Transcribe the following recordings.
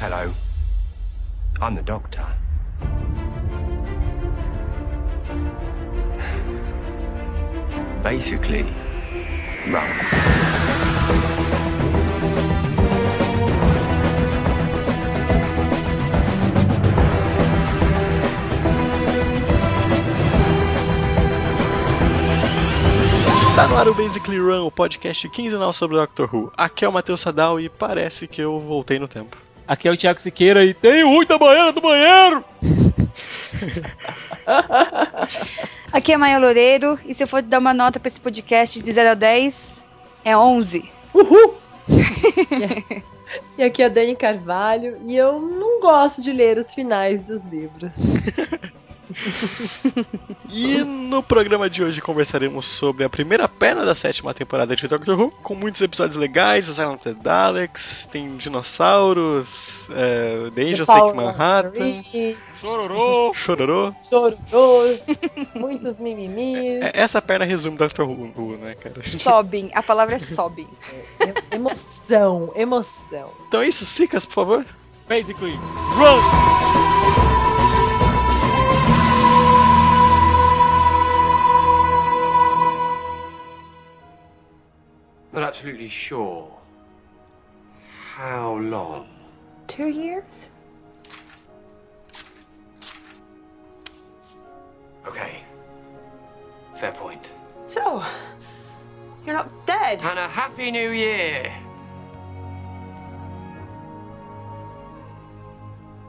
Hello. I'm the doctor. Basically, run. Está no ar o Basically Run, o podcast quinzenal sobre Doctor Who. Aqui é o Matheus Sadal e parece que eu voltei no tempo. Aqui é o Thiago Siqueira e tem muita banheira do banheiro! Aqui é a Maia Loureiro e se eu for dar uma nota pra esse podcast de 0 a 10, é 11. Uhul! e aqui é a Dani Carvalho e eu não gosto de ler os finais dos livros. E no programa de hoje conversaremos sobre a primeira perna da sétima temporada de Doctor Who, com muitos episódios legais, Asylum of the Daleks, tem dinossauros, é, The Angels Take Manhattan, Chororô! Chororô. Chororô, muitos mimimis. É, essa perna resume Doctor Who, Who, né, cara? Sobem, a palavra é sobem. É, emoção, emoção. Então é isso, Sicas, por favor. Basically, run! Not absolutely sure. How long? Two years? Okay. Fair point. So, you're not dead. And a happy new year!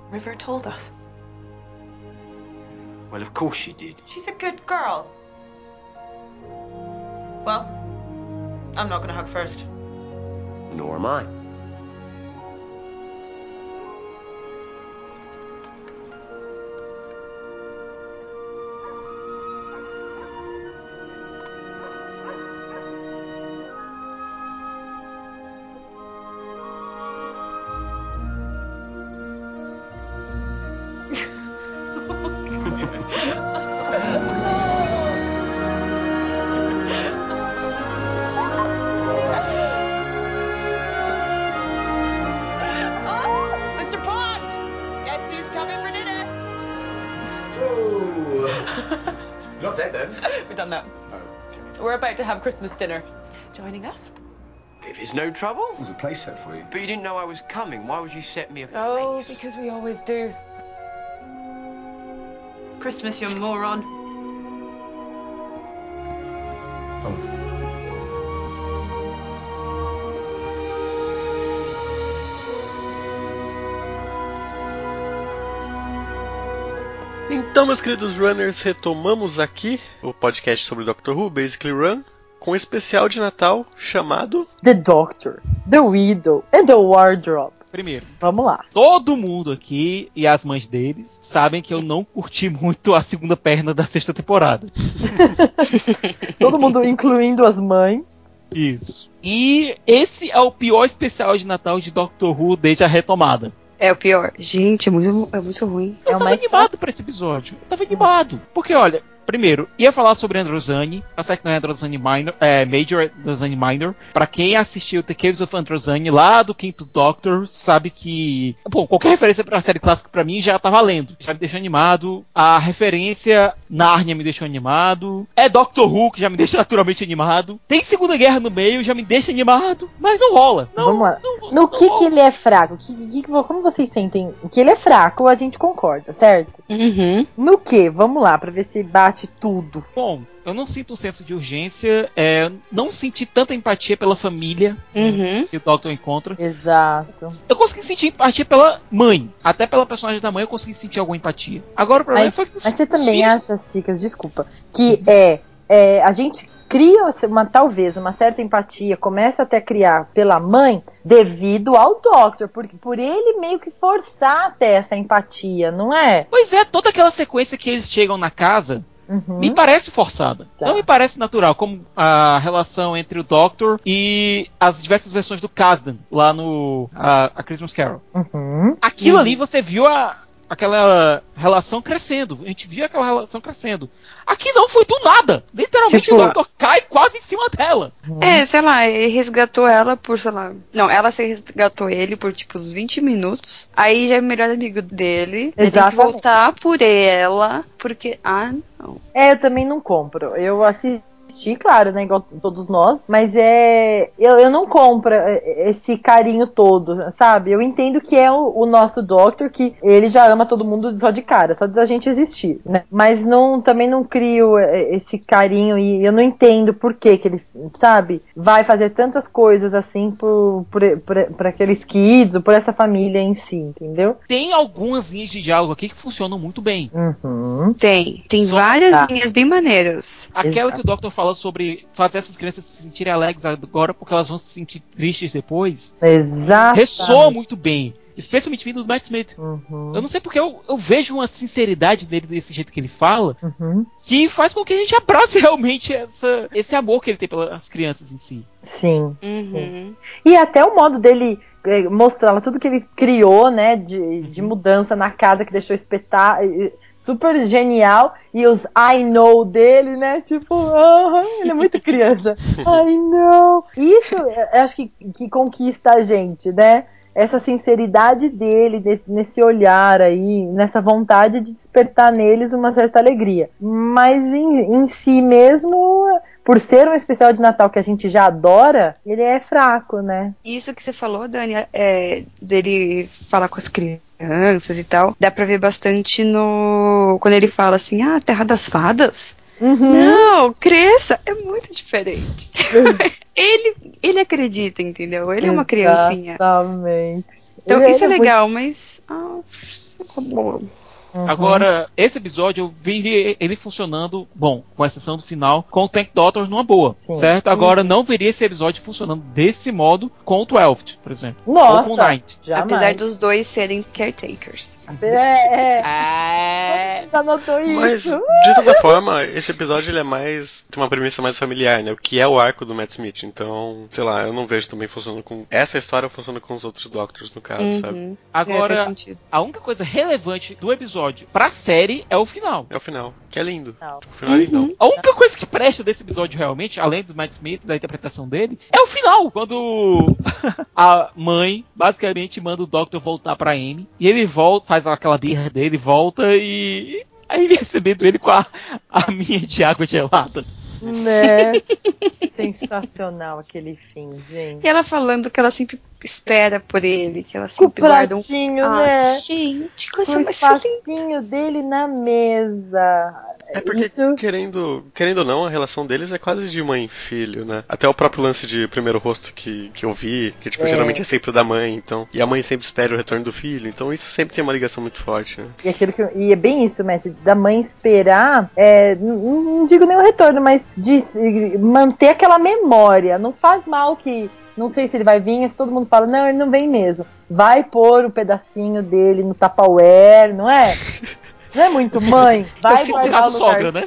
River told us. Well, of course she did. She's a good girl. Well, I'm not gonna hug first. Nor am I. about have Christmas dinner. Joining us? If it's no trouble. There's a place set for you. But you didn't know I was coming. Why would you set me a place? Oh, because we always do. It's Christmas, you moron. Oh. Então, meus queridos runners, retomamos aqui o podcast sobre Doctor Who, Basically Run, com um especial de Natal chamado The Doctor, The Widow and the Wardrobe. Primeiro, Vamos lá. todo mundo aqui e as mães deles sabem que eu não curti muito a segunda perna da sexta temporada. Todo mundo, incluindo as mães. Isso. E esse é o pior especial de Natal de Doctor Who desde a retomada. É o pior. Gente, é muito, é muito ruim. Eu É tava mais animado pra esse episódio. Eu tava animado. Porque, olha, primeiro, ia falar sobre Androzani. Tá certo que não é Androzani Minor, é Major Androzani Minor. Pra quem assistiu The Caves of Androzani lá do quinto Doctor, sabe que. Bom, qualquer referência pra série clássica pra mim já tá valendo. Já me deixou animado. A referência Narnia me deixou animado. É Doctor Who que já me deixa naturalmente animado. Tem Segunda Guerra no meio, já me deixa animado. Mas não rola. Não, Vamos lá. não- No não que rola. que ele é fraco? Que, que, que- como vocês sentem que ele é fraco, a gente concorda, certo? Uhum. No que? Vamos lá, pra ver se bate tudo. Bom, eu não sinto um senso de urgência, é, não senti tanta empatia pela família Uhum. que o Doctor encontra. Exato. Eu consegui sentir empatia pela mãe. Até pela personagem da mãe eu consegui sentir alguma empatia. Agora o problema Mas, foi que mas você os também filhos- acha, Cicas, desculpa, que é, é, a gente cria uma talvez uma certa empatia, começa até a criar pela mãe devido ao Doctor, porque por ele meio que forçar até essa empatia, não é? Pois é, toda aquela sequência que eles chegam na casa Uhum. me parece forçada. Tá. Não me parece natural, como a relação entre o Doctor e as diversas versões do Kasdan lá no a, a Christmas Carol. Uhum. Aquilo Uhum. ali você viu a, aquela relação crescendo. A gente via aquela relação crescendo. Aqui não foi do nada. Literalmente Tipo- o Doctor cai quase em cima dela. É, sei lá, ele resgatou ela por, sei lá. Não, ela se resgatou ele por tipo uns 20 minutos. Aí já é o melhor amigo dele. Ele tem que Exatamente. voltar por ela, porque. Ah, não. É, eu também não compro. Eu assisti, claro, né? Igual todos nós, mas é. Eu, eu não compro esse carinho todo, sabe? Eu entendo que é o, o nosso Doctor, que ele já ama todo mundo só de cara, só da gente existir, né? Mas não, também não crio esse carinho e eu não entendo por que que ele, sabe? Vai fazer tantas coisas assim por, por, por, por aqueles kids ou por essa família em si, entendeu? Tem algumas linhas de diálogo aqui que funcionam muito bem. Uhum. Tem. Tem Só- várias tá. linhas bem maneiras. Aquela Exato. que o Doctor fala sobre fazer essas crianças se sentirem alegres agora porque elas vão se sentir tristes depois, Exato. ressoa muito bem. Especialmente vindo do Matt Smith. Uhum. Eu não sei porque eu, eu vejo uma sinceridade dele desse jeito que ele fala, Uhum. que faz com que a gente abrace realmente essa, esse amor que ele tem pelas crianças em si. Sim. Sim. Uhum. E até o modo dele eh, mostrar tudo que ele criou, né, de, de mudança na casa que deixou espetar, super genial. E os I know dele, né, tipo, aham, ele é muito criança. I know. Isso, eu acho que, que conquista a gente, né? Essa sinceridade dele, desse- nesse olhar aí, nessa vontade de despertar neles uma certa alegria. Mas em, em si mesmo, por ser um especial de Natal que a gente já adora, ele é fraco, né? Isso que você falou, Dani, é, dele falar com as crianças e tal, dá pra ver bastante no. Quando ele fala assim, ah, Terra das Fadas? Uhum. Não, cresça, é muito diferente. ele, ele acredita, entendeu? Ele é uma criancinha. Exatamente. Então Ele- isso é ele legal, mas. Ah. Uhum. Agora, esse episódio eu vi ele funcionando, bom, com exceção do final, com o Tank Doctor numa boa, Sim. certo? Agora, não veria esse episódio funcionando desse modo com o Twelfth, por exemplo. Nossa, Ou com o Ninth. jamais. Apesar dos dois serem caretakers. É, é. É... Você anotou isso? Mas, de toda forma, esse episódio ele é mais. tem uma premissa mais familiar, né? O que é o arco do Matt Smith. Então, sei lá, eu não vejo também funcionando com. Essa história funciona com os outros Doctors, no caso, sabe? Uhum. É, faz Agora, sentido. a única coisa relevante do episódio pra série é o final. É o final, que é lindo. Não. Tipo, o final é lindão. A única coisa que presta desse episódio realmente, além do Matt Smith, da interpretação dele, é o final. Quando a mãe basicamente manda o Doctor voltar pra Amy. E ele volta, faz aquela birra dele, volta e. Aí ele recebendo ele com a, a minha de água gelada. Né? Sensacional aquele fim, gente. E ela falando que ela sempre espera por ele, que ela Com o sempre guarda um. pratinho, Ah, né? gente, coisa o mais linda. dele na mesa. É porque, Isso. querendo, querendo ou não, a relação deles é quase de mãe e filho, né? Até o próprio lance de primeiro rosto que, que eu vi, que tipo, É. geralmente é sempre o da mãe, então. E a mãe sempre espera o retorno do filho, então isso sempre tem uma ligação muito forte, né? E, aquilo que, e é bem isso, Matt, da mãe esperar, é, não, não digo nem o retorno, mas de se- manter aquela memória. Não faz mal que. Não sei se ele vai vir, se todo mundo fala, não, ele não vem mesmo. Vai pôr o pedacinho dele no Tupperware, não é? Não é muito mãe? Vai no guardar caso, sogra, né?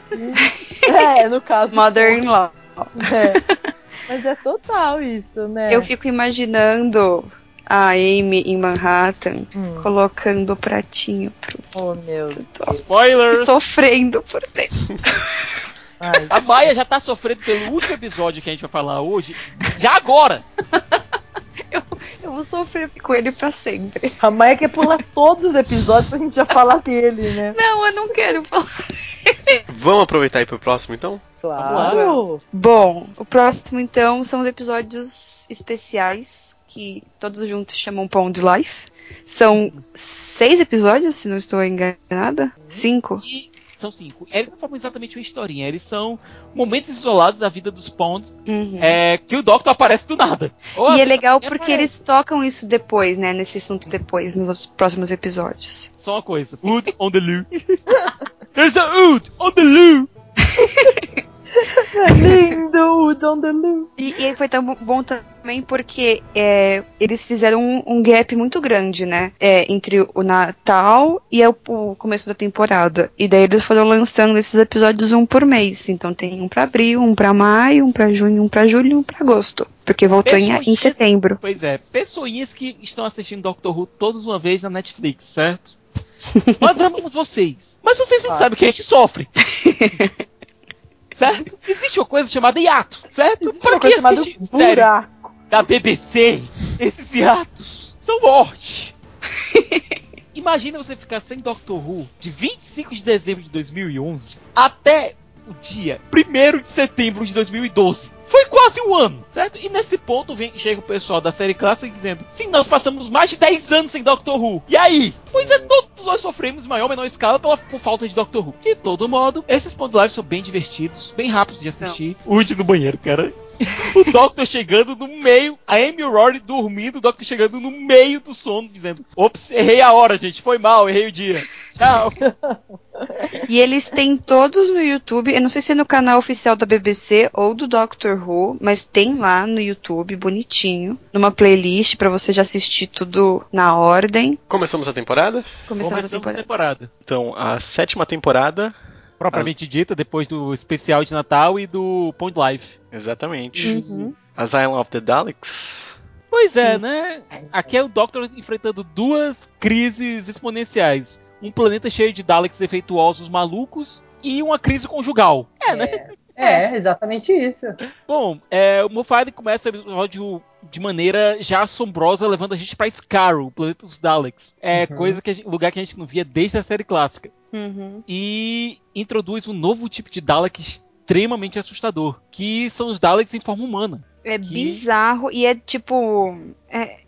É, no caso. Mother-in-law. É. Mas é total isso, né? Eu fico imaginando a Amy em Manhattan Hum. colocando o pratinho pro Oh, meu Deus. Spoilers! sofrendo por dentro. Ai, A Maia já tá sofrendo pelo último episódio que a gente vai falar hoje, já agora! Eu vou sofrer com ele pra sempre. a Maia quer pular todos os episódios pra gente já falar dele, né? Não, eu não quero falar. Vamos aproveitar e ir pro próximo então? Claro. Bom, o próximo então são os episódios especiais que todos juntos chamam Pond Life. São seis episódios, se não estou enganada. Cinco. E são cinco. Eles não formam exatamente uma historinha, eles são momentos isolados da vida dos Ponds Uhum. é, que o Doctor aparece do nada. E é legal Aparece. porque eles tocam isso depois, né? Nesse assunto depois, nos próximos episódios. Só uma coisa. Wood on the loo. There's a wood on the loo. É lindo, o John DeLu. E, e aí foi tão bom também porque é, eles fizeram um, um gap muito grande, né? É, entre o Natal e o, o começo da temporada. E daí eles foram lançando esses episódios um por mês. Então tem um pra abril, um pra maio, um pra junho, um pra julho e um pra agosto. Porque voltou em, em setembro. Pois é, pessoinhas que estão assistindo Doctor Who todos uma vez na Netflix, certo? Nós amamos vocês. Mas vocês não sabem que a gente sofre. certo? Existe uma coisa chamada hiato, certo? Existe uma coisa chamada buraco. da BBC, esses hiatos são morte. Imagina você ficar sem Doctor Who de 25 de dezembro de 2011 até o dia 1 de setembro de 2012. Foi quase um ano, certo? E nesse ponto vem, chega o pessoal da série clássica dizendo: Sim, nós passamos mais de 10 anos sem Doctor Who. E aí? Pois é, todos nós sofremos em maior ou menor escala pela, por falta de Doctor Who. De todo modo, esses pontos live são bem divertidos, bem rápidos de assistir. Urge no banheiro, cara. O Doctor chegando no meio, a Amy Rory dormindo, o Doctor chegando no meio do sono, dizendo: Ops, errei a hora, gente, foi mal, errei o dia. Tchau. E eles têm todos no YouTube. Eu não sei se é no canal oficial da BBC ou do Doctor Who, mas tem lá no YouTube, bonitinho, numa playlist pra você já assistir tudo na ordem. Começamos a temporada? Começando a Começamos a temporada. temporada. Então, a sétima temporada. Propriamente dita, depois do especial de Natal e do Point Live. Exatamente. Uhum. Asylum of the Daleks. Pois é, Sim. né? Aqui é o Doctor enfrentando duas crises exponenciais. Um planeta cheio de Daleks defeituosos malucos e uma crise conjugal. É, né? É, exatamente isso. Bom, é, o Moffat começa o episódio de maneira já assombrosa, levando a gente pra Scarrow, o planeta dos Daleks. É Uhum. coisa que a gente- lugar que a gente não via desde a série clássica. Uhum. E introduz um novo tipo de Dalek extremamente assustador, que são os Daleks em forma humana. É Que- bizarro e é tipo. É, é,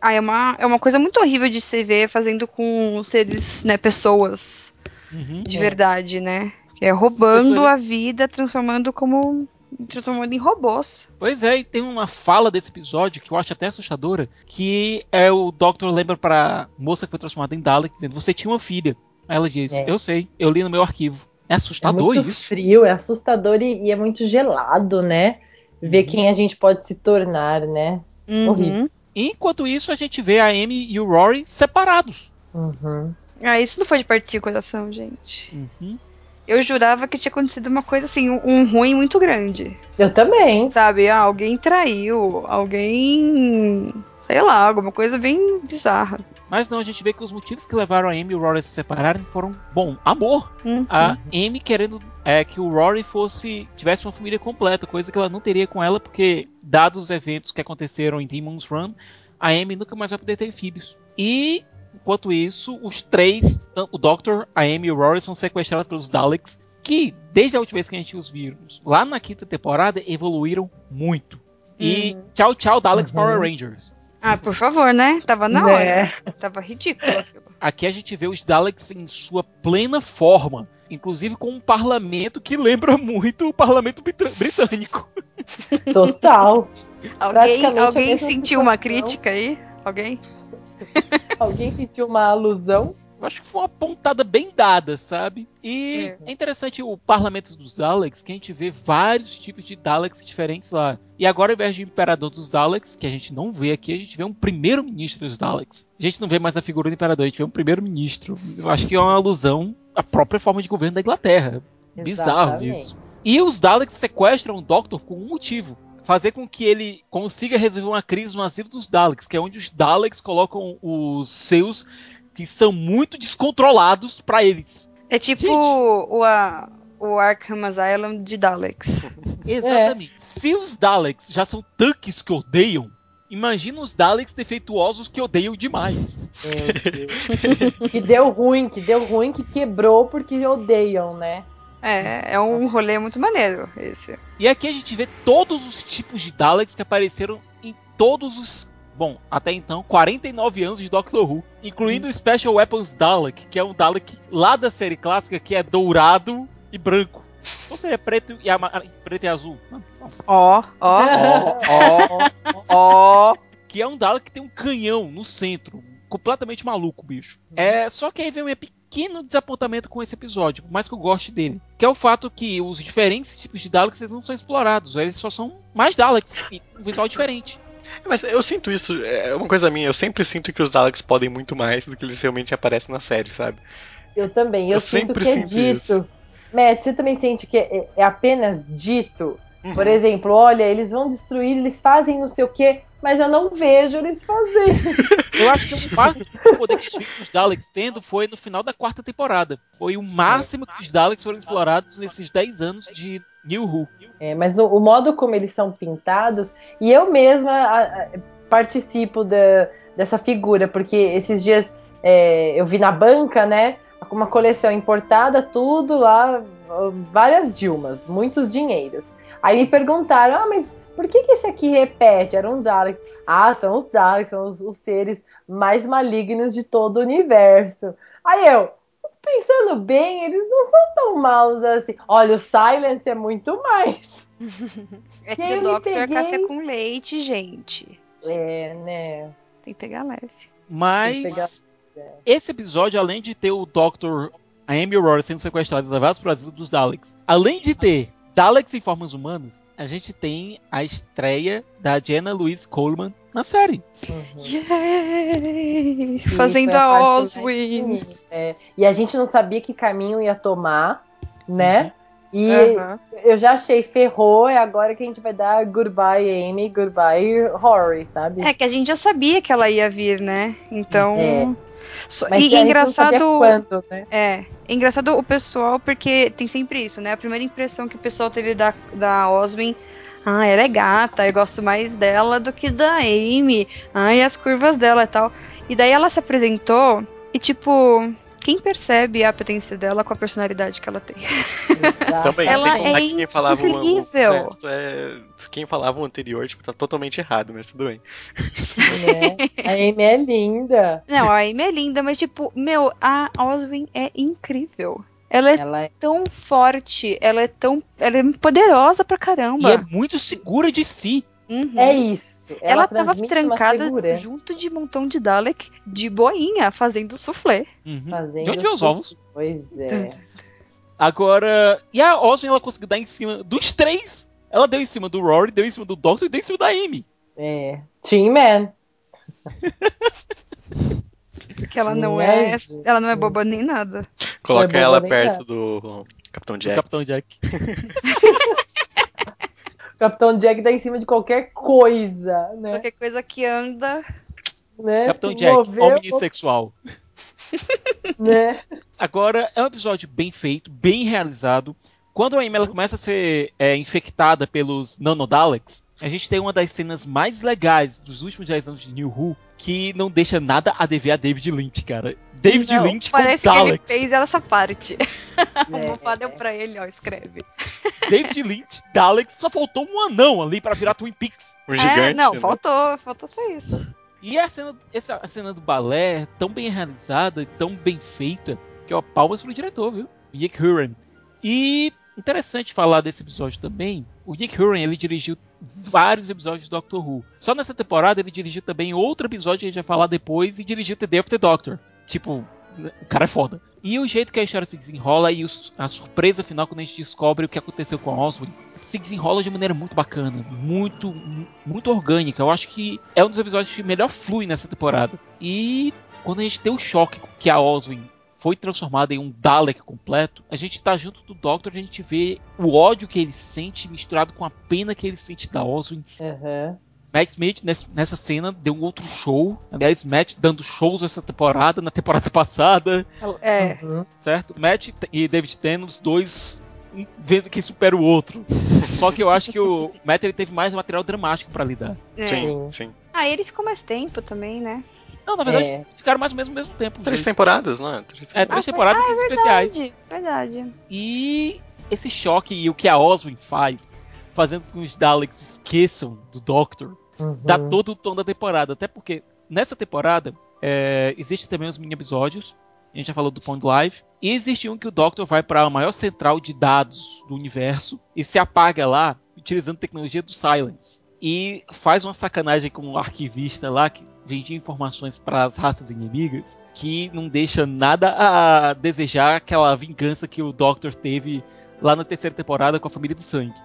ah, é, uma, é uma coisa muito horrível de se ver fazendo com seres, né, pessoas Uhum. de É. verdade, né? É roubando pessoas- a vida, transformando como. transformando em robôs. Pois é, e tem uma fala desse episódio que eu acho até assustadora, que é o Doctor lembra pra moça que foi transformada em Dalek, dizendo, você tinha uma filha. Aí ela diz, É. eu sei, eu li no meu arquivo. É É assustador muito isso. frio, é assustador e, e é muito gelado, né? Ver Uhum. quem a gente pode se tornar, né? Horrível. Enquanto isso, a gente vê a Amy e o Rory separados. Uhum. Ah, isso não foi de partir o coração, gente. Uhum. Eu jurava que tinha acontecido uma coisa assim, um, um ruim muito grande. Eu também. Sabe? Ah, alguém traiu, alguém. sei lá, alguma coisa bem bizarra. Mas não, a gente vê que os motivos que levaram a Amy e o Rory a se separarem foram, bom, amor. Uhum. A Amy querendo é, que o Rory fosse tivesse uma família completa, coisa que ela não teria com ela, porque, dados os eventos que aconteceram em Demon's Run, a Amy nunca mais vai poder ter filhos. E, enquanto isso, os três, o Doctor, a Amy e o Rory, são sequestrados pelos Daleks, que, desde a última vez que a gente os viu, lá na quinta temporada, evoluíram muito. E Uhum. tchau, tchau, Daleks Uhum. Power Rangers. Ah, por favor, né? Tava na hora. Né? Tava ridículo aquilo. Aqui a gente vê os Daleks em sua plena forma, inclusive com um parlamento que lembra muito o parlamento brit- britânico. Total. Alguém, alguém sentiu uma crítica aí? Alguém? Alguém sentiu uma alusão? Eu acho que foi uma pontada bem dada, sabe? E É. é, interessante o parlamento dos Daleks, que a gente vê vários tipos de Daleks diferentes lá. E agora, ao invés de imperador dos Daleks, que a gente não vê aqui, a gente vê um primeiro-ministro dos Daleks. A gente não vê mais a figura do imperador, a gente vê um primeiro-ministro. Eu acho que é uma alusão à própria forma de governo da Inglaterra. Bizarro Exatamente. isso. E os Daleks sequestram o Doctor com um motivo. Fazer com que ele consiga resolver uma crise no asilo dos Daleks, que é onde os Daleks colocam os seus que são muito descontrolados pra eles. É tipo Gente. o, a, o Arkham Asylum de Daleks. Exatamente. Se os Daleks já são tanques que odeiam, imagina os Daleks defeituosos que odeiam demais. Que deu ruim, que deu ruim, que quebrou porque odeiam, né? É, é um rolê muito maneiro esse. E aqui a gente vê todos os tipos de Daleks que apareceram em todos os. Bom, até então, 49 anos de Doctor Who, incluindo o Special Weapons Dalek, que é um Dalek lá da série clássica que é dourado e branco. Ou seja, preto e, ama- preto e azul. Ó, ó, ó, ó. Que é um Dalek que tem um canhão no centro. Completamente maluco, bicho. É, só que aí vem um pequeno desapontamento com esse episódio, por mais que eu goste dele. Que é o fato que os diferentes tipos de Daleks eles não são explorados. Eles só são mais Daleks. E um visual diferente. Mas eu sinto isso, é uma coisa minha, eu sempre sinto que os Daleks podem muito mais do que eles realmente aparecem na série, sabe? Eu também. Eu, Eu sinto sempre que é sinto dito. Matt, você também sente que é, é apenas dito? Por exemplo, olha, eles vão destruir, eles fazem não sei o quê, mas eu não vejo eles fazendo. Eu acho que o máximo de poder que a gente viu os Daleks tendo foi no final da quarta temporada. Foi o máximo que os Daleks foram explorados nesses 10 anos de New Who. É, mas o, o modo como eles são pintados, e eu mesma a- a- participo da- dessa figura, porque esses dias é, eu vi na banca, né, uma coleção importada, tudo lá, várias Dilmas, muitos dinheiros. Aí me perguntaram, ah, mas por que, que esse aqui repete? Era um Dalek. Ah, são os Daleks, são os, os seres mais malignos de todo o universo. Aí eu, pensando bem, eles não são tão maus assim. Olha, o Silence é muito mais. É que o Doctor é peguei- café com leite, gente. É, né? Tem que pegar leve. Mas pegar- esse episódio, além de ter o Dr. a Amy e o Rory sendo sequestrados e levados para o asilo dos Daleks, além de ter Daleks em formas humanas, a gente tem a estreia da Jenna Louise Coleman na série. Uhum. Yay! E Fazendo a Oswin. É, E a gente não sabia que caminho ia tomar, né? E Aham. eu já achei ferrou, é agora que a gente vai dar goodbye Amy, goodbye Rory, sabe? É que a gente já sabia que ela ia vir, né? Então. É. Mas e é engraçado. quando, né? É engraçado o pessoal, porque tem sempre isso, né? A primeira impressão que o pessoal teve da, da Oswin, ah, ela é gata, eu gosto mais dela do que da Amy. Ai, as curvas dela e tal. E daí ela se apresentou e, tipo, quem percebe a potência dela com a personalidade que ela tem? Também, Ela sem contar é que quem falava o- o, incrível. resto é, quem falava o anterior, tipo, tá totalmente errado, mas tudo bem. né? A Amy é linda. Não, a Amy é linda, mas, tipo, meu, a Oswin é incrível. Ela é Ela é tão forte, ela é tão. Ela é poderosa pra E caramba. é muito segura de si. Uhum. É isso. Ela, tava transmite uma trancada junto de um montão de Dalek de boinha, fazendo soufflé. Uhum. fazendo De onde vem os ovos? Pois é. Agora. E a Oswin ela conseguiu dar em cima dos três. Ela deu em cima do Rory, deu em cima do Doctor e deu em cima da Amy. É. Team Man. Porque ela não Minha é. Ela não é boba nem nada. Coloca boa ela perto nada. do Capitão Do Jack. Capitão Jack. Capitão Jack dá em cima de qualquer coisa, né? Qualquer coisa que anda. né? Capitão Se Jack, mover, omnissexual. né? Agora, é um episódio bem feito, bem realizado. Quando a Amy ela começa a ser é, infectada pelos Nanodaleks, a gente tem uma das cenas mais legais dos últimos 10 anos de New Who, que não deixa nada a dever a David Lynch, cara. David Não, Lynch com Parece que ele Daleks. fez essa parte. O É. Mofá deu pra ele, ó, escreve. David Lynch, Daleks, só faltou um anão ali pra virar Twin Peaks. Um é, gigante. não, né? faltou, faltou só isso. E a cena, essa, a cena do balé é tão bem realizada e tão bem feita que ó, palmas pro diretor, viu? O Nick Huron. E interessante falar desse episódio também. O Nick Huron ele dirigiu vários episódios do Doctor Who. Só nessa temporada ele dirigiu também outro episódio que a gente vai falar depois e dirigiu The Day of the Doctor. Tipo, o cara é foda. E o jeito que a história se desenrola e a surpresa final quando a gente descobre o que aconteceu com a Oswald se desenrola de maneira muito bacana, muito muito orgânica. Eu acho que é um dos episódios que melhor flui nessa temporada. E quando a gente tem o choque que a Oswald foi transformada em um Dalek completo, a gente tá junto do Doctor, a gente vê o ódio que ele sente misturado com a pena que ele sente da Oswald. Aham. Matt Smith ness- nessa cena deu um outro show. Aliás, Matt dando shows essa temporada, na temporada passada, É, Uhum. certo? Matt e David Tennant, os dois um vendo que supera o outro. Só que eu acho que o Matt ele teve mais material dramático pra lidar. é. Sim, sim. Ah, ele ficou mais tempo também, né? Não, na verdade, É. ficaram mais ou menos ao mesmo tempo. Três temporadas, não é? Três É, temporadas. três Ah, foi- temporadas ah, é especiais. Verdade, verdade. E esse choque e o que a Oswin faz, fazendo com que os Daleks esqueçam do Doctor, Uhum. dá todo o tom da temporada. Até porque nessa temporada é, existem também os mini episódios. A gente já falou do Pond Live. E existe um que o Doctor vai para a maior central de dados do universo e se apaga lá utilizando tecnologia do Silence. E faz uma sacanagem com um arquivista lá que vendia informações para as raças inimigas que não deixa nada a desejar aquela vingança que o Doctor teve lá na terceira temporada com a família do sangue.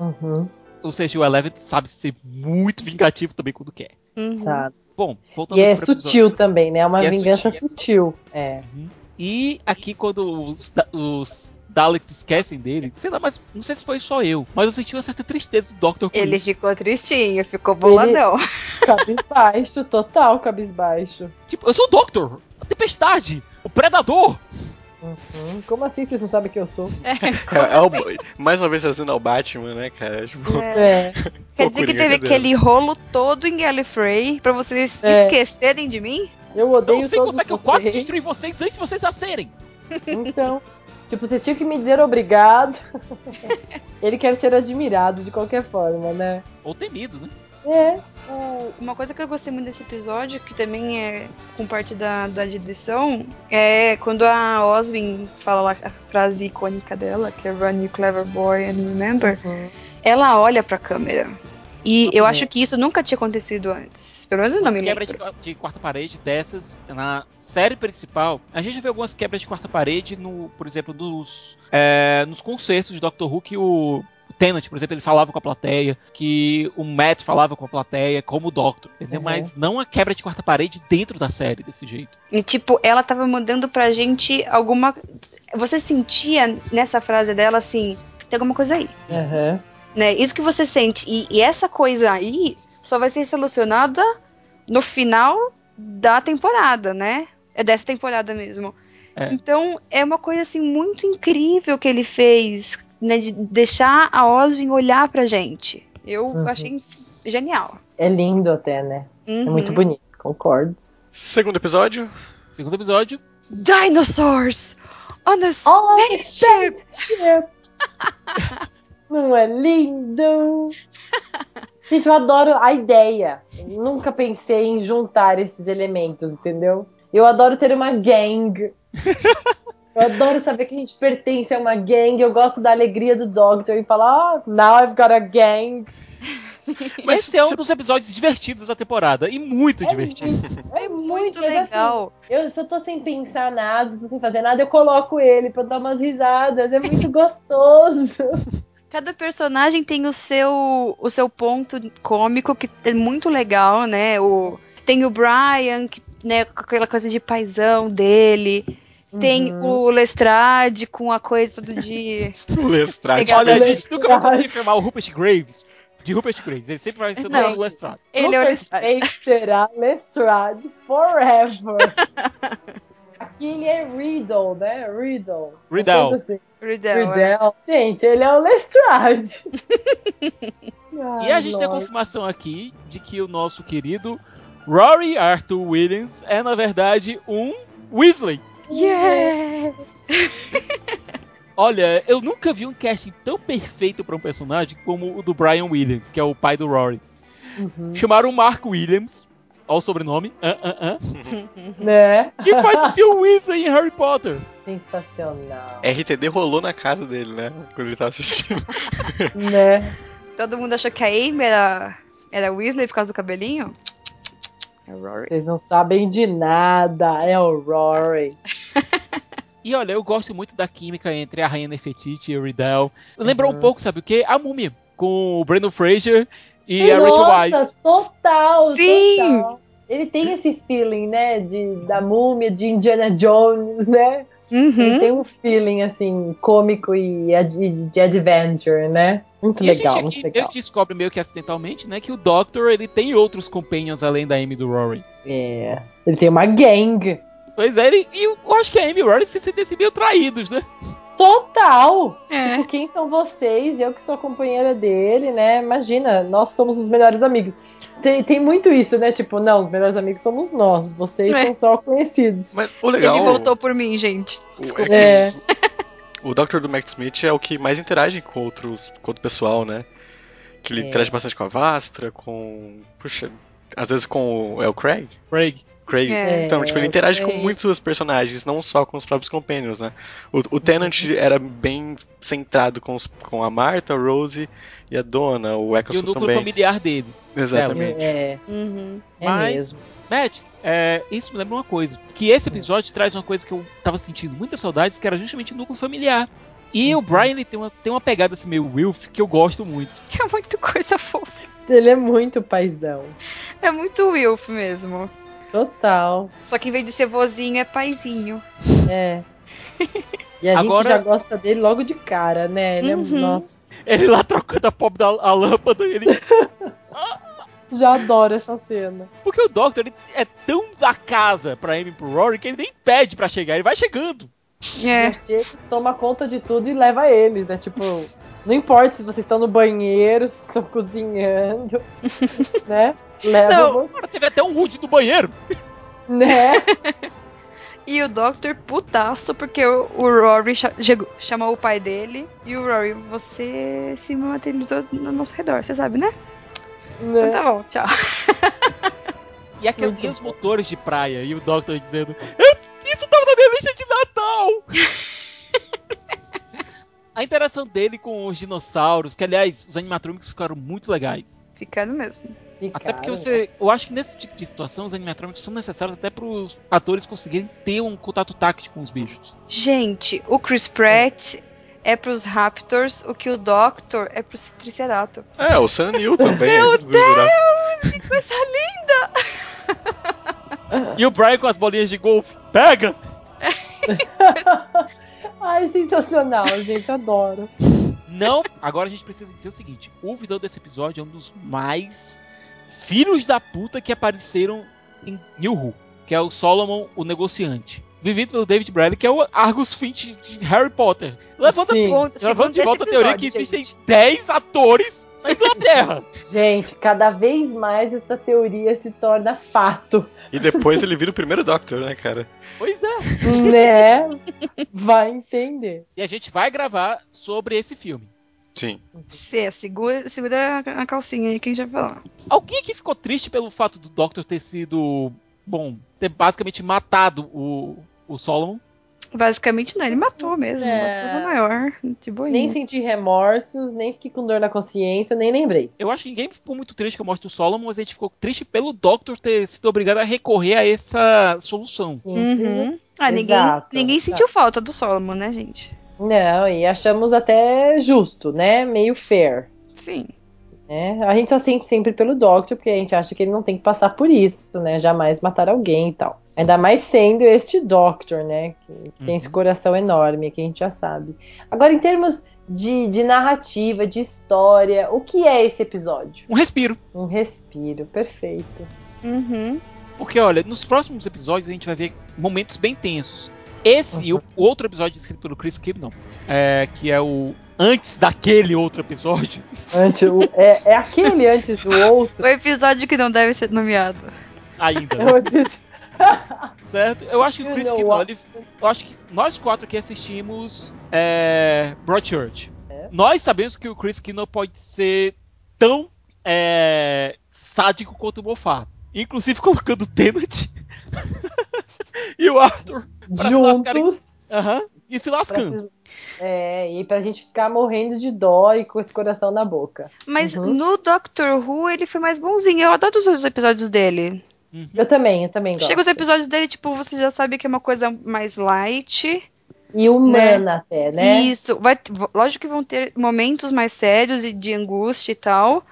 Uhum. Ou seja, o Eleven sabe ser muito vingativo também quando quer. Uhum. Sabe? Bom, voltando E é sutil também, né? É uma E é vingança sutil. sutil. É. Uhum. E aqui quando os, os Daleks esquecem dele, sei lá, mas não sei se foi só eu, mas eu senti uma certa tristeza do Doctor com Ele isso. ficou tristinho, ficou boladão. Cabisbaixo, total cabisbaixo. Tipo, eu sou o Doctor, a tempestade, o predador. Uhum. Como assim vocês não sabem quem eu sou? Cara, é o- mais uma vez fazendo ao Batman, né, cara? Tipo, É. Quer dizer que teve aquele rolo todo em Gallifrey pra vocês É. esquecerem de mim? Eu odeio Não sei todos como é que eu quase vocês. destruí vocês antes de vocês nascerem. Então, tipo, vocês tinham que me dizer obrigado. Ele quer ser admirado de qualquer forma, né? Ou temido, né? É. O- Uma coisa que eu gostei muito desse episódio, que também é com parte da, da edição, é quando a Oswin fala lá a frase icônica dela, que é Run you clever boy and remember, Uhum. ela olha pra câmera. E eu acho que isso nunca tinha acontecido antes. Pelo menos eu não me quebra de, lembro. de quarta parede dessas na série principal. A gente já vê algumas quebras de quarta parede no, por exemplo, nos, é, nos concertos de Doctor Who que o Tennant, por exemplo, ele falava com a plateia, que o Matt falava com a plateia, como o Doctor, entendeu? Uhum. Mas não a quebra de quarta parede dentro da série desse jeito. E tipo, ela tava mandando pra gente alguma. Você sentia nessa frase dela assim, tem alguma coisa aí. Aham. Né? Isso que você sente. E, e essa coisa aí só vai ser solucionada no final da temporada, né? É dessa temporada mesmo. É. Então, é uma coisa assim muito incrível que ele fez, né? De deixar a Oswin olhar pra gente. Eu Uhum. achei genial. É lindo até, né? É Uhum. muito bonito, concordo. segundo episódio. Segundo episódio, Dinosaurs on a Oh, spaceship! Não é lindo? Gente, eu adoro a ideia. Eu nunca pensei em juntar esses elementos, entendeu? Eu adoro ter uma gang. Eu adoro saber que a gente pertence a uma gang. Eu gosto da alegria do Doctor e falar, oh, now I've got a gang. Mas esse é um dos episódios divertidos da temporada, e muito É divertido. muito, é Muito assim, legal. eu, se eu tô sem pensar nada, se eu tô sem fazer nada, eu coloco ele pra dar umas risadas. É muito gostoso. Cada personagem tem o seu, o seu ponto cômico, que é muito legal, né? O, tem o Brian, que, né, com aquela coisa de paizão dele. Tem Uhum. o Lestrade com a coisa tudo de. O Lestrade. Olha, a gente nunca vai conseguir filmar o Rupert Graves de Rupert Graves. Ele sempre vai ser o Lestrade. Ele é o Rupert Lestrade. Será Lestrade forever. Aqui ele é Riddle, né? Riddle. Riddle. coisa assim. Riddle, é. Gente, ele é o Lestrade. E a gente tem a confirmação aqui de que o nosso querido Rory Arthur Williams é, na verdade, um Weasley. Yeah! Olha, eu nunca vi um casting tão perfeito para um personagem como o do Brian Williams, que é o pai do Rory. Uhum. Chamaram o Mark Williams, olha o sobrenome, ah, ah, ah, Né? que faz o seu Weasley em Harry Potter. Sensacional. RTD rolou na casa dele, né? Quando ele tava assistindo. Né? Todo mundo achou que a Amy era, era Weasley por causa do cabelinho? É Rory. Vocês não sabem de nada. É o Rory. E olha, eu gosto muito da química entre a Rainha Nefertiti e o Riddell. Lembrou Uhum. um pouco, sabe o quê? A Múmia, com o Brandon Fraser e a Rachel Nossa, Weisz. total, Sim! total. Ele tem esse feeling, né? De, da múmia, de Indiana Jones, né? Ele Uhum. tem um feeling, assim, cômico e ad- de adventure, né? Muito E a legal, gente muito aqui legal. meio que descobre meio que acidentalmente, né, que o Doctor ele tem outros companions além da Amy e do Rory. É. Ele tem uma gang. Pois é, ele, e eu acho que a Amy e o Rory se sentem assim meio traídos, né? Total! É. Tipo, quem são vocês? Eu que sou a companheira dele, né? Imagina, nós somos os melhores amigos. Tem, tem muito isso, né? Tipo, não, os melhores amigos somos nós. Vocês É. são só conhecidos. Mas o legal. Ele voltou por mim, gente. o- Desculpa. é É. O Dr. do Matt Smith é o que mais interage com outros, com outro pessoal, né? Que ele É. interage bastante com a Vastra, com. Puxa, às vezes com o. É o Craig? Craig. Craig. É. Então, tipo, ele interage com é. muitos personagens, não só com os próprios companions, né? O, o Tennant era bem centrado com, os- com a Martha, a Rose e a Dona, o E Eccleston o núcleo também. familiar deles. Exatamente. delas. É, Uhum. é Mas- mesmo. Matt, é, isso me lembra uma coisa. Que esse episódio traz uma coisa que eu tava sentindo muitas saudades, que era justamente o núcleo familiar. E o Brian ele tem, uma, tem uma pegada assim meio Wilf que eu gosto muito. É muito coisa fofa. Ele é muito paizão. É muito Wilf mesmo. Total. Só que em vez de ser vozinho, é paizinho. É. E a Agora- gente já gosta dele logo de cara, né? Ele é, Uhum. nossa, Ele lá trocando a pop da a lâmpada, ele. já adoro essa cena. Porque o Doctor ele é tão da casa pra Amy e pro Rory que ele nem pede pra chegar, ele vai chegando. É. Chega, toma conta de tudo e leva eles, né? Tipo, não importa se vocês estão no banheiro, se estão cozinhando, né? Leva Não. você, Agora teve até um Woody no banheiro. né? E o Doctor putaço porque o, o Rory chegou- chamou o pai dele. E o Rory, você se materializou no nosso redor, você sabe, né? Então né? tá bom, tchau. E, aquele, Muito e os motores de praia, e o Doctor dizendo: "Eu- Isso tava na minha lista de Natal! A interação dele com os dinossauros, que aliás, os animatrônicos ficaram muito legais. Ficando mesmo. Até porque Ficaram, você. Eu acho que nesse tipo de situação, os animatrônicos são necessários até para os atores conseguirem ter um contato táctil com os bichos. Gente, o Chris Pratt é pros Raptors, o que o Doctor é pros Triceratops. É, o Sam Neill também. Meu é do Jurassic. Que coisa linda! E o Brian com as bolinhas de golfe. Pega! Ai, sensacional, gente, adoro. Não, agora a gente precisa dizer o seguinte: o vilão desse episódio é um dos mais filhos da puta que apareceram em New Who, que é o Solomon, o negociante. Vivido pelo David Bradley, que é o Argus Finch de Harry Potter. Levanta, Sim. Levanta de volta a teoria que existem gente. 10 atores na Inglaterra. Gente, cada vez mais essa teoria se torna fato, E depois ele vira o primeiro Doctor, né, cara? pois é. né? Vai entender. E a gente vai gravar sobre esse filme. Sim. Cê, segura, segura a calcinha aí que a gente vai falar. Alguém aqui ficou triste pelo fato do Doctor ter sido. Bom, ter basicamente matado o, o Solomon? Basicamente não, ele matou mesmo. É. Matou no maior. De boinha. Nem senti remorsos, nem fiquei com dor na consciência, nem lembrei. Eu acho que ninguém ficou muito triste com a morte do Solomon, mas a gente ficou triste pelo Doctor ter sido obrigado a recorrer a essa solução. Uhum. Ah, ninguém, ninguém sentiu falta do Solomon, né, gente? Não, e achamos até justo, né? Meio fair. Sim. né? A gente só sente sempre pelo Doctor, porque a gente acha que ele não tem que passar por isso, né? Jamais matar alguém e tal. Ainda mais sendo este Doctor, né? Que, que tem Uhum. esse coração enorme, que a gente já sabe. Agora, em termos de, de narrativa, de história, o que é esse episódio? Um respiro. Um respiro, perfeito. Uhum. Porque, olha, nos próximos episódios a gente vai ver momentos bem tensos. Esse e o o outro episódio escrito pelo Chris Kibnon, é, que é o antes daquele outro episódio. Antes, o- é, é aquele antes do outro. O episódio que não deve ser nomeado. Ainda, É né? certo? Eu acho que o Chris ele- eu acho que nós quatro aqui assistimos é, Broadchurch. Nós sabemos que o Chris Kibnon pode ser tão é, sádico quanto o Moffat. Inclusive colocando o Tennant e o Arthur juntos. aham, e se lascando. É, e pra gente ficar morrendo de dó e com esse coração na boca. Mas Uhum. no Doctor Who ele foi mais bonzinho. Eu adoro os episódios dele. Uhum. Eu também, eu também gosto. Chega os episódios dele, tipo, você já sabe que é uma coisa mais light. E humana até, né? Isso. Vai, lógico que vão ter momentos mais sérios e de angústia e tal.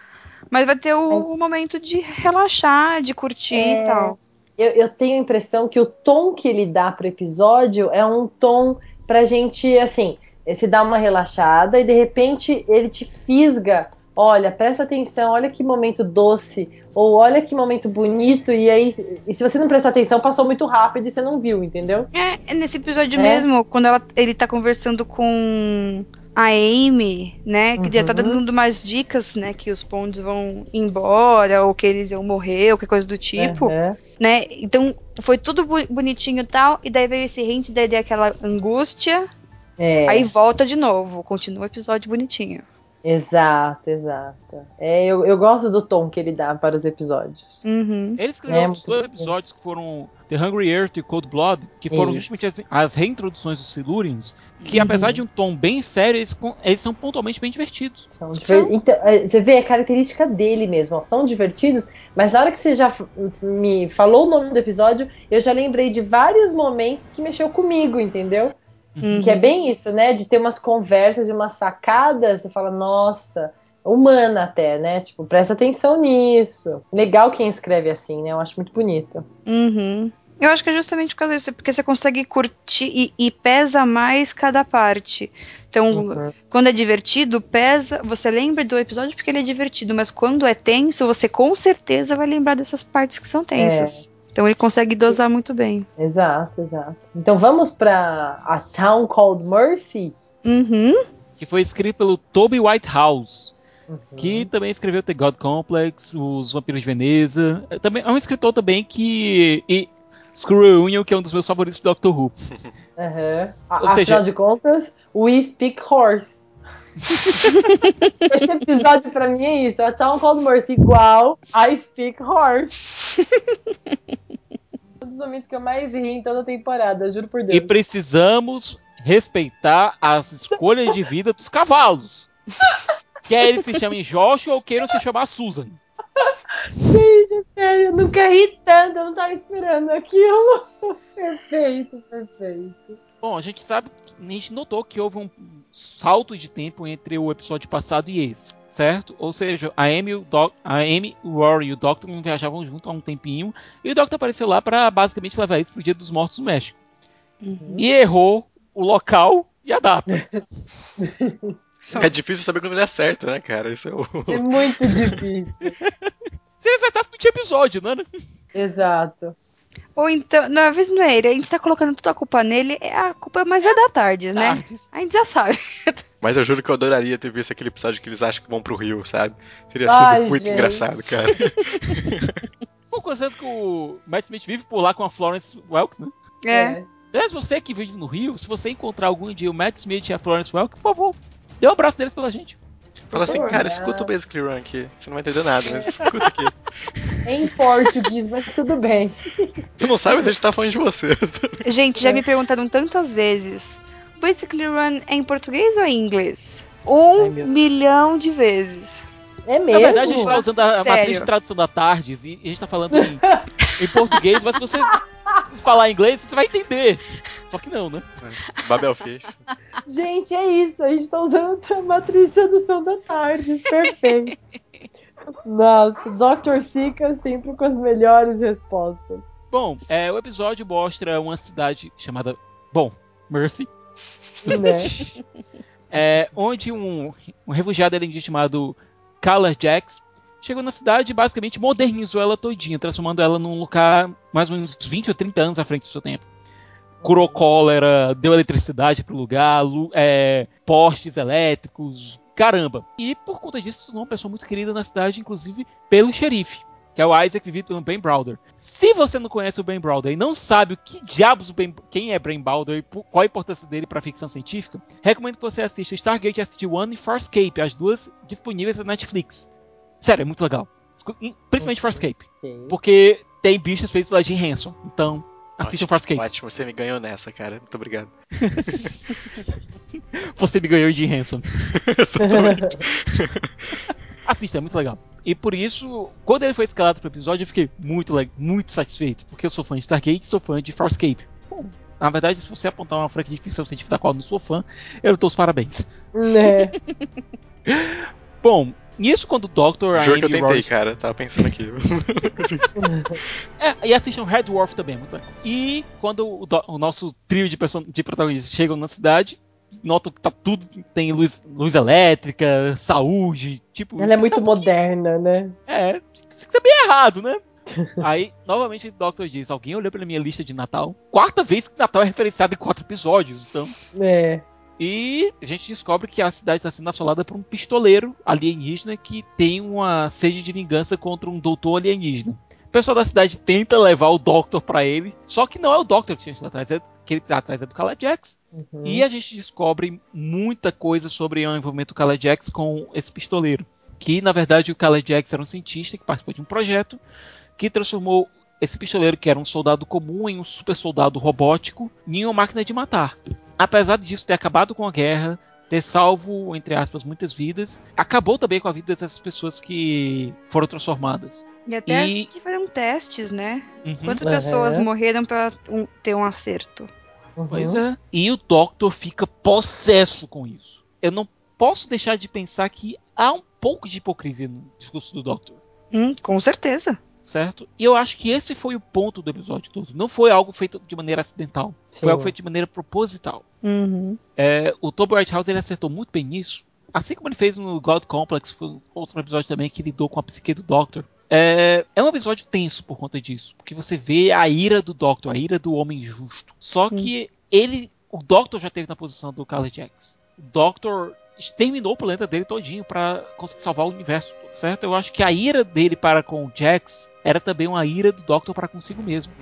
Mas vai ter o, o momento de relaxar, de curtir É. e tal. Eu, eu tenho a impressão que o tom que ele dá pro episódio é um tom pra gente, assim, se dar uma relaxada e de repente ele te fisga. Olha, presta atenção, olha que momento doce, ou olha que momento bonito, e aí, e se você não prestar atenção, passou muito rápido e você não viu, entendeu? É, é nesse episódio É. mesmo, quando ela- ele tá conversando com a Amy, né? Que já tá Uhum. dando umas dicas, né? Que os pontos vão embora, ou que eles iam morrer, ou que coisa do tipo, Aham. né? Então foi tudo bonitinho e tal, e daí veio esse hint, daí deu aquela angústia, É. aí volta de novo, continua o episódio bonitinho. Exato, exato. É, eu, eu gosto do tom que ele dá para os episódios. Uhum. Ele escreveu É, os dois episódios que foram The Hungry Earth e Cold Blood, que foram Isso. justamente as, as reintroduções dos Silurians, que Uhum. apesar de um tom bem sério, eles, eles são pontualmente bem divertidos. São diver- Então, é, você vê a característica dele mesmo, ó, são divertidos, mas na hora que você já me falou o nome do episódio, eu já lembrei de vários momentos que mexeu comigo, entendeu? Uhum. Que é bem isso, né? De ter umas conversas, de umas sacadas, você fala, nossa, humana até, né? Tipo, presta atenção nisso. Legal quem escreve assim, né? Eu acho muito bonito. Uhum. Eu acho que é justamente por causa disso, porque você consegue curtir e, e pesa mais cada parte. Então, Uhum. quando é divertido, pesa. Você lembra do episódio porque ele é divertido, mas quando é tenso, você com certeza vai lembrar dessas partes que são tensas. Então ele consegue dosar muito bem. Exato, exato. Então vamos pra A Town Called Mercy. Uhum. Que foi escrito pelo Toby Whitehouse. Uhum. Que também escreveu The God Complex, Os Vampiros de Veneza. É, Também, é um escritor também que. E Screw Union, que é um dos meus favoritos do Doctor Who. Uhum. A- Ou seja- Afinal de contas, We Speak Horse. Esse episódio pra mim é isso. A Town Called Mercy igual I Speak Horse. um dos momentos que eu mais ri em toda a temporada, juro por E Deus. precisamos respeitar as escolhas de vida dos cavalos. Quer ele se chame Joshua ou queiram se chamar Susan. Gente, sério, eu nunca ri tanto, eu não tava esperando aquilo. Perfeito, perfeito. Bom, a gente sabe, a gente notou que houve um salto de tempo entre o episódio passado e esse, certo? Ou seja, a Amy, o Doc, a Amy, o Rory e o Doctor não viajavam junto há um tempinho e o Doctor apareceu lá para basicamente levar eles pro Dia dos Mortos no México. E errou o local e a data. É difícil saber quando ele acerta, né, cara? Isso é o. É muito difícil. Se ele acertasse no tinha episódio, né? Exato. Ou então, na vez não é ele, a gente tá colocando toda a culpa nele, é a culpa mais é da Tardes, né? Tardes. A gente já sabe. Mas eu juro que eu adoraria ter visto aquele episódio que eles acham que vão pro Rio, sabe? Teria Ai, sido muito gente. engraçado, cara. Bom, considerando que o Matt Smith vive por lá com a Florence Welk, né? É. Aliás, você que vive no Rio, se você encontrar algum dia o Matt Smith e a Florence Welk, por favor, dê um abraço deles pela gente. Fala assim, cara, escuta o Basically Run aqui. Você não vai entender nada, mas escuta aqui. Em português, mas tudo bem. Tu não sabe, mas a gente tá falando de você. Gente, já me perguntaram tantas vezes. Basically Run é em português ou é em inglês? Um Ai, milhão de vezes. É Na mesmo? verdade, a gente tá usando a, a matriz de tradução da Tardes e a gente tá falando em, em português, mas se você falar inglês, você vai entender. Só que não, né? Babel Fish. Gente, é isso. A gente tá usando a matriz de tradução da tarde. Perfeito. Nossa, Dr. Sika sempre com as melhores respostas. Bom, é, o episódio mostra uma cidade chamada, bom, Mercy, Né? é, onde um, um refugiado alienígena chamado Color Jax chegou na cidade e basicamente modernizou ela todinha, transformando ela num lugar mais ou menos 20 ou 30 anos à frente do seu tempo. Curou cólera, deu eletricidade pro lugar, lu- é, postes elétricos, caramba. E por conta disso, tornou uma pessoa muito querida na cidade, inclusive pelo xerife, que é o Isaac vivido pelo Ben Browder. Se você não conhece o Ben Browder e não sabe o que diabos ben, quem é Ben Browder e qual a importância dele para ficção científica, recomendo que você assista Stargate SG-1 e Farscape, as duas disponíveis na Netflix. Sério, é muito legal. Principalmente Farscape, porque tem bichos feitos pela Jim Henson. Então, assistam Farscape. Ótimo, você me ganhou nessa, cara. Muito obrigado. Você me ganhou Henson. Exatamente. Assista, é muito legal. E por isso, quando ele foi escalado pro episódio, eu fiquei muito, muito satisfeito, porque eu sou fã de Stargate e sou fã de Farscape. Bom, na verdade, se você apontar uma franquia de ficção científica da qual eu não sou fã, eu dou os parabéns. né? Bom, nisso quando o Doctor, Juro Amy que eu e o tentei, Rory- cara. Tava pensando aqui. É, e assistam Red Dwarf também, é muito legal. E quando o, o nosso trio de, person- de protagonistas chegam na cidade, notam que tá tudo. Tem luz, luz elétrica, saúde, tipo. Ela é muito tá um moderna, né? É, isso tá bem errado, né? Aí, novamente, o Doctor diz: Alguém olhou pela minha lista de Natal? Quarta vez que Natal é referenciado em quatro episódios, então. É. E a gente descobre que a cidade está sendo assolada por um pistoleiro alienígena que tem uma sede de vingança contra um doutor alienígena. O pessoal da cidade tenta levar o Doctor pra ele, só que não é o Doctor que está atrás, é, que ele tá atrás é do Calajax. Uhum. E a gente descobre muita coisa sobre o envolvimento do Calajax com esse pistoleiro. Que na verdade o Calajax era um cientista que participou de um projeto que transformou esse pistoleiro, que era um soldado comum, em um super soldado robótico, em uma máquina de matar. Apesar disso ter acabado com a guerra, ter salvo, entre aspas, muitas vidas, acabou também com a vida dessas pessoas que foram transformadas. E até E- que foram testes, né? Uhum. Quantas Uhum. pessoas morreram pra um- ter um acerto? Uhum. Pois é. E o Doctor fica possesso com isso. Eu não posso deixar de pensar que há um pouco de hipocrisia no discurso do Doctor. Hum, com certeza. Certo? E eu acho que esse foi o ponto do episódio todo. Não foi algo feito de maneira acidental. Sim. Foi algo feito de maneira proposital. Uhum. É, o Toby Whitehouse ele acertou muito bem nisso. Assim como ele fez no God Complex, foi outro episódio também que lidou com a psique do Doctor. É, é um episódio tenso por conta disso. Porque você vê a ira do Doctor, a ira do homem justo. Só que ele. O Doctor já teve na posição do Carly Jax. O Doctor exterminou o planeta dele todinho para conseguir salvar o universo, certo? Eu acho que a ira dele para com o Jax era também uma ira do Doctor para consigo mesmo.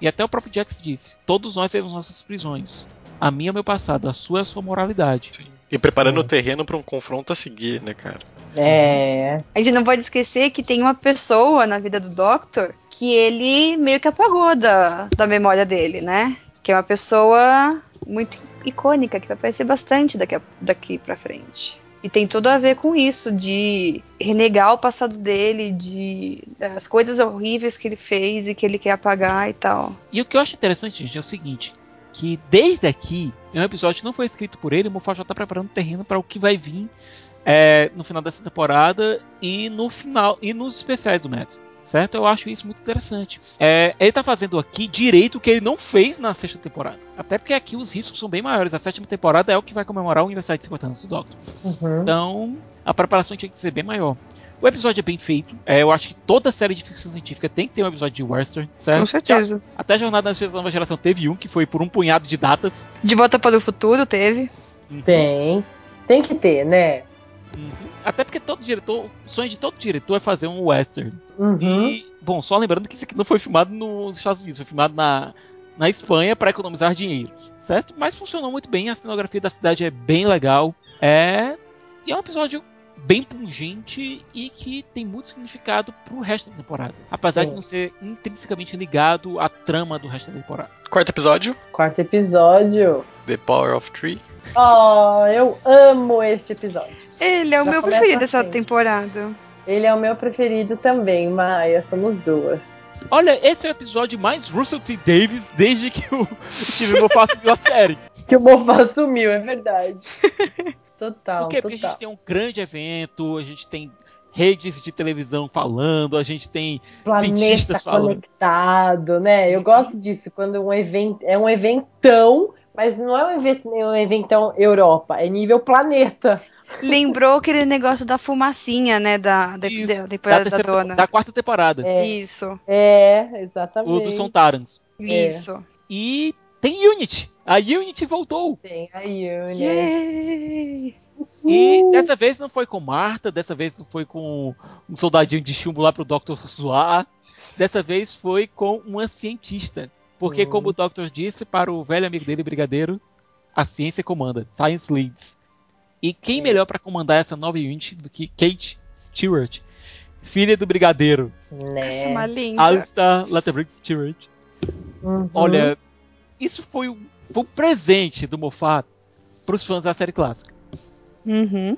E até o próprio Jax disse: Todos nós temos nossas prisões. A minha é o meu passado, a sua é a sua moralidade. Sim. E preparando É. o terreno pra um confronto a seguir, né, cara? É. A gente não pode esquecer que tem uma pessoa na vida do Doctor que ele meio que apagou da, da memória dele, né? Que é uma pessoa muito icônica, que vai aparecer bastante daqui, daqui pra frente. E tem tudo a ver com isso, de renegar o passado dele, de as coisas horríveis que ele fez e que ele quer apagar e tal. E o que eu acho interessante, gente, é o seguinte: que desde aqui, um episódio não foi escrito por ele, o Moffat já tá preparando o terreno para o que vai vir é, no final dessa temporada e no final e nos especiais do Matt. Certo? Eu acho isso muito interessante. É, ele tá fazendo aqui direito o que ele não fez na sexta temporada. Até porque aqui os riscos são bem maiores. A sétima temporada é o que vai comemorar o aniversário de 50 anos do Doctor. Uhum. Então, a preparação tinha que ser bem maior. O episódio é bem feito. É, eu acho que toda série de ficção científica tem que ter um episódio de western, certo? Com certeza. Até a Jornada nas Estrelas da Nova Geração teve um, que foi por um punhado de datas. De Volta para o Futuro teve. Tem. Tem que ter, né? Uhum. Até porque todo diretor, o sonho de todo diretor é fazer um western. Uhum. E, bom, só lembrando que isso aqui não foi filmado nos Estados Unidos, foi filmado na, na Espanha para economizar dinheiro, certo? Mas funcionou muito bem, a cenografia da cidade é bem legal. É. E é um episódio bem pungente e que tem muito significado pro resto da temporada. Apesar Sim. de não ser intrinsecamente ligado à trama do resto da temporada. Quarto episódio, Quarto episódio. The Power of Three. Oh, eu amo este episódio. Ele é o Já meu começa preferido dessa assim. temporada. Ele é o meu preferido também, Maia. Somos duas. Olha, esse é o episódio mais Russell T. Davis desde que o Steve Moffat viu a série. Que o Mofá sumiu, é verdade. Total, Por quê? Porque a total. gente tem um grande evento, a gente tem redes de televisão falando, a gente tem Planeta cientistas falando. conectado, né? Eu gosto disso, quando um evento é um eventão, mas não é um, event, um eventão Europa, é nível planeta. Lembrou aquele negócio da fumacinha, né? Da, da, Isso, da temporada da, terceira- dona. da quarta temporada, É, Isso, é exatamente. o do Sontarans. É. isso. E tem Unity. A Unity voltou. Tem a Unia. Yay! E dessa vez não foi com Marta, dessa vez não foi com um soldadinho de chumbo lá pro Dr. zoar. Dessa vez foi com uma cientista. Porque, Hum. como o Doctor disse para o velho amigo dele, Brigadeiro, a ciência comanda. Science leads. E quem Sim. melhor para comandar essa nova unit do que Kate Stewart, filha do Brigadeiro, Né? Essa é uma linda. Alistair Latterbrick Stewart. Uhum. Olha, isso foi um, foi um presente do Moffat para os fãs da série clássica. Uhum.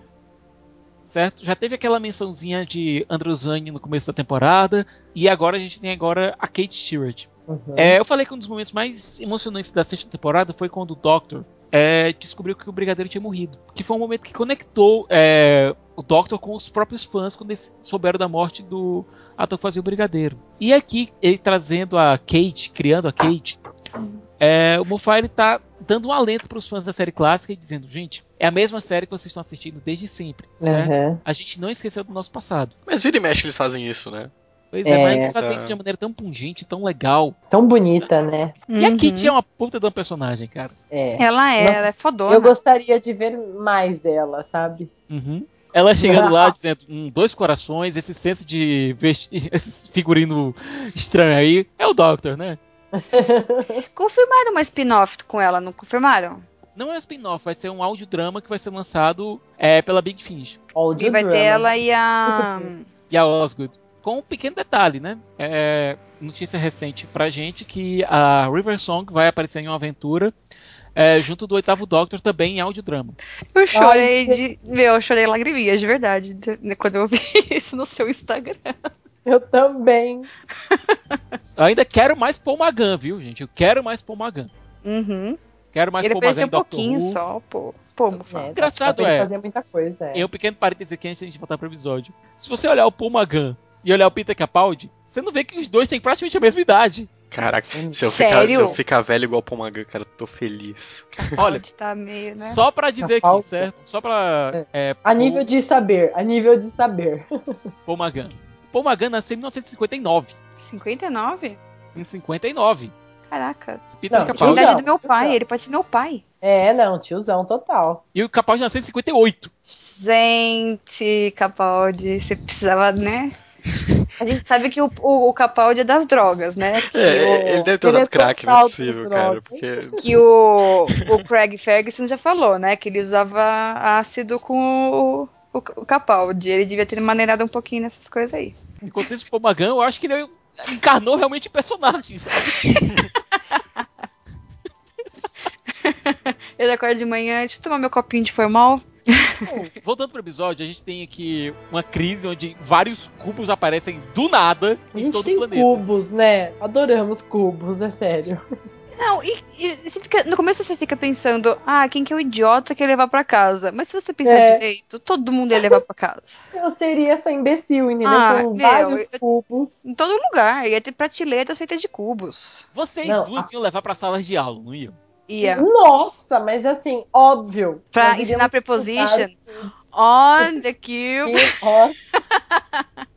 certo? Já teve aquela mençãozinha de Androzani no começo da temporada e agora a gente tem agora a Kate Stewart. Uhum. É, eu falei que um dos momentos mais emocionantes da sexta temporada foi quando o Doctor é, descobriu que o Brigadeiro tinha morrido, que foi um momento que conectou é, o Doctor com os próprios fãs quando eles souberam da morte do ator que fazia o Brigadeiro. E aqui ele trazendo a Kate, criando a Kate, é, o Moffat ele tá dando um alento para os fãs da série clássica e dizendo, gente, é a mesma série que vocês estão assistindo desde sempre, certo? Uhum. A gente não esqueceu do nosso passado. Mas vira e mexe eles fazem isso, né? Pois é, É. mas eles fazem isso de uma maneira tão pungente, tão legal. Tão bonita, né? E a Uhum. Kitty é uma puta de uma personagem, cara. É. Ela é, Nossa, ela é fodona. Eu gostaria de ver mais dela, sabe? Uhum. Ela chegando lá dizendo, hum, dois corações, esse senso de vesti... esse figurino estranho aí, é o Doctor, né? Confirmaram uma spin-off com ela, não confirmaram? Não é um spin-off, vai ser um audiodrama que vai ser lançado é, pela Big Finish Audio E vai ter ela e a. e a Osgood. Com um pequeno detalhe, né? É, notícia recente pra gente que a River Song vai aparecer em uma aventura é, junto do oitavo Doctor também em audiodrama. Eu chorei de. Meu, eu chorei lagriminhas, de verdade, de- quando eu vi isso no seu Instagram. Eu também. Ainda quero mais Paul Magan, viu, gente? Eu quero mais Paul Magan. Uhum. Quero mais Ele Paul Magan um Doctor pouquinho Who. só, pô. Pô. É, Engraçado ele é. fazer muita coisa. É. E um pequeno parênteses aqui antes da gente voltar pro episódio. Se você olhar o Paul Magan e olhar o Peter Capaldi, você não vê que os dois têm praticamente a mesma idade. Caraca, se eu, ficar, se eu ficar velho igual o Pomagan, cara, eu tô feliz. Olha, tá meio, né? Só pra dizer aqui, certo? Só pra. É, A nível de saber, a nível de saber. Paul Magan. Paul Magan nasceu em 1959. 59? Em 59. Caraca. Peter Não, A Capaldi. idade Tiozão, do meu pai, tiozão. ele pode ser meu pai. É, não, tiozão total. E o Capaldi nasceu em 58. Gente, Capaldi, você precisava, né? A gente sabe que o, o, o Capaldi é das drogas, né? Que, É, o, ele deve ter usado é crack, não é possível, cara. Porque. que o, o Craig Ferguson já falou, né? Que ele usava ácido com o, o, o Capaldi. Ele devia ter maneirado um pouquinho nessas coisas aí. Enquanto isso, o Magan, eu acho que ele encarnou realmente o personagem, sabe? Ele acorda de manhã, deixa eu tomar meu copinho de formal. Bom, voltando pro episódio, a gente tem aqui uma crise onde vários cubos aparecem do nada A em todo o planeta. cubos, né? Adoramos cubos, é sério. Não, e, e você fica, no começo você fica pensando, ah, quem que é o idiota que ia levar pra casa? Mas se você pensar É. direito, todo mundo ia levar pra casa. Eu seria essa imbecil, entendeu? Ah, Com meu, vários eu- cubos. Em todo lugar, ia ter prateleiras feitas de cubos. Vocês Não, duas iam levar pra salas de aula, não iam? Ia. Nossa, mas assim, óbvio. Pra ensinar preposition. On the cube.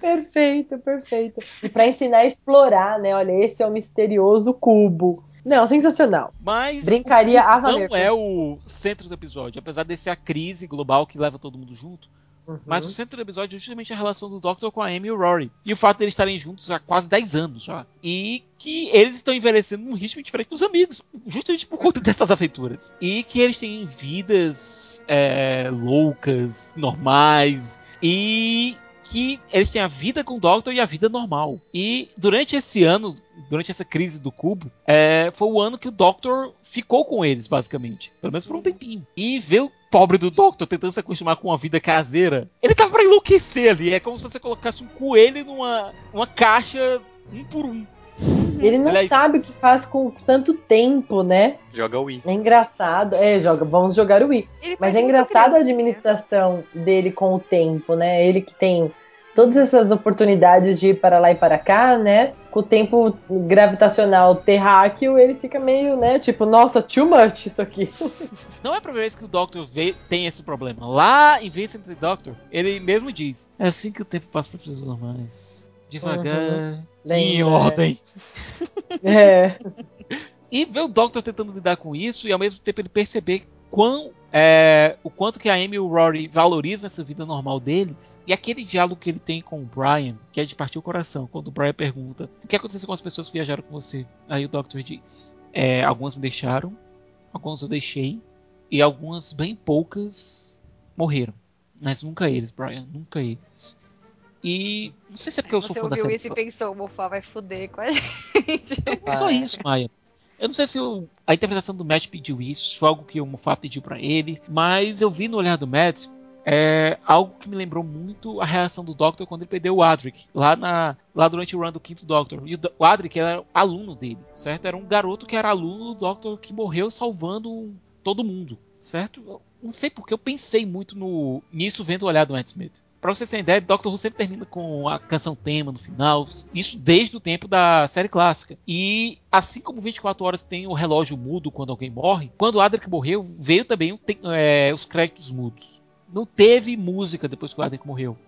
perfeito, perfeito. E pra ensinar a explorar, né? Olha, esse é o misterioso cubo. Não, sensacional. Mas Brincaria a valer, não é o centro do episódio, apesar de ser a crise global que leva todo mundo junto. Uhum. Mas o centro do episódio é justamente a relação do Doctor com a Amy e o Rory. E o fato deles estarem juntos há quase 10 anos já. E que eles estão envelhecendo num ritmo diferente dos amigos, justamente por conta dessas aventuras. E que eles têm vidas é, loucas, normais. E que eles têm a vida com o Doctor e a vida normal. E durante esse ano, durante essa crise do cubo, é, foi o ano que o Doctor ficou com eles, basicamente. Pelo menos por um tempinho. E ver o pobre do Doctor tentando se acostumar com uma vida caseira, ele tava pra enlouquecer ali. É como se você colocasse um coelho numa uma caixa um por um. Ele não Aliás- sabe o que faz com tanto tempo, né? Joga Wii. É engraçado. É, joga, vamos jogar o Wii. Ele Mas é engraçado a administração dele com o tempo, né? Ele que tem todas essas oportunidades de ir para lá e para cá, né? Com o tempo gravitacional terráqueo, ele fica meio, né? Tipo, nossa, too much isso aqui. Não é a primeira vez que o Doctor vê, tem esse problema. Lá em Vincent the Doctor, ele mesmo diz: É assim que o tempo passa para pessoas normais. Devagar, em Lembra? ordem. É. E ver o Doctor tentando lidar com isso e ao mesmo tempo ele perceber quão, é, o quanto que a Amy e o Rory valorizam essa vida normal deles. E aquele diálogo que ele tem com o Brian, que é de partir o coração, quando o Brian pergunta o que aconteceu com as pessoas que viajaram com você. Aí o Doctor diz: é, algumas me deixaram, algumas eu deixei, e algumas bem poucas morreram. Mas nunca eles, Brian, nunca eles. E não sei se é porque eu sou Você fã da ouviu série. isso e pensou, o Mofá vai foder com a gente. Não só isso, Maia. Eu não sei se a interpretação do Matt pediu isso, foi algo que o Moffat pediu pra ele, mas eu vi no olhar do Matt é, algo que me lembrou muito a reação do Doctor quando ele perdeu o Adric, lá, na, lá durante o run do quinto Doctor. E o, o Adric era aluno dele, certo? Era um garoto que era aluno do Doctor que morreu salvando todo mundo, certo? Eu não sei porque eu pensei muito no, nisso vendo o olhar do Matt Smith. Pra você ter ideia, Doctor Who sempre termina com a canção tema no final, isso desde o tempo da série clássica. E assim como 24 horas tem o relógio mudo quando alguém morre, quando Adric morreu, veio também é, os créditos mudos. Não teve música depois que o Adric morreu.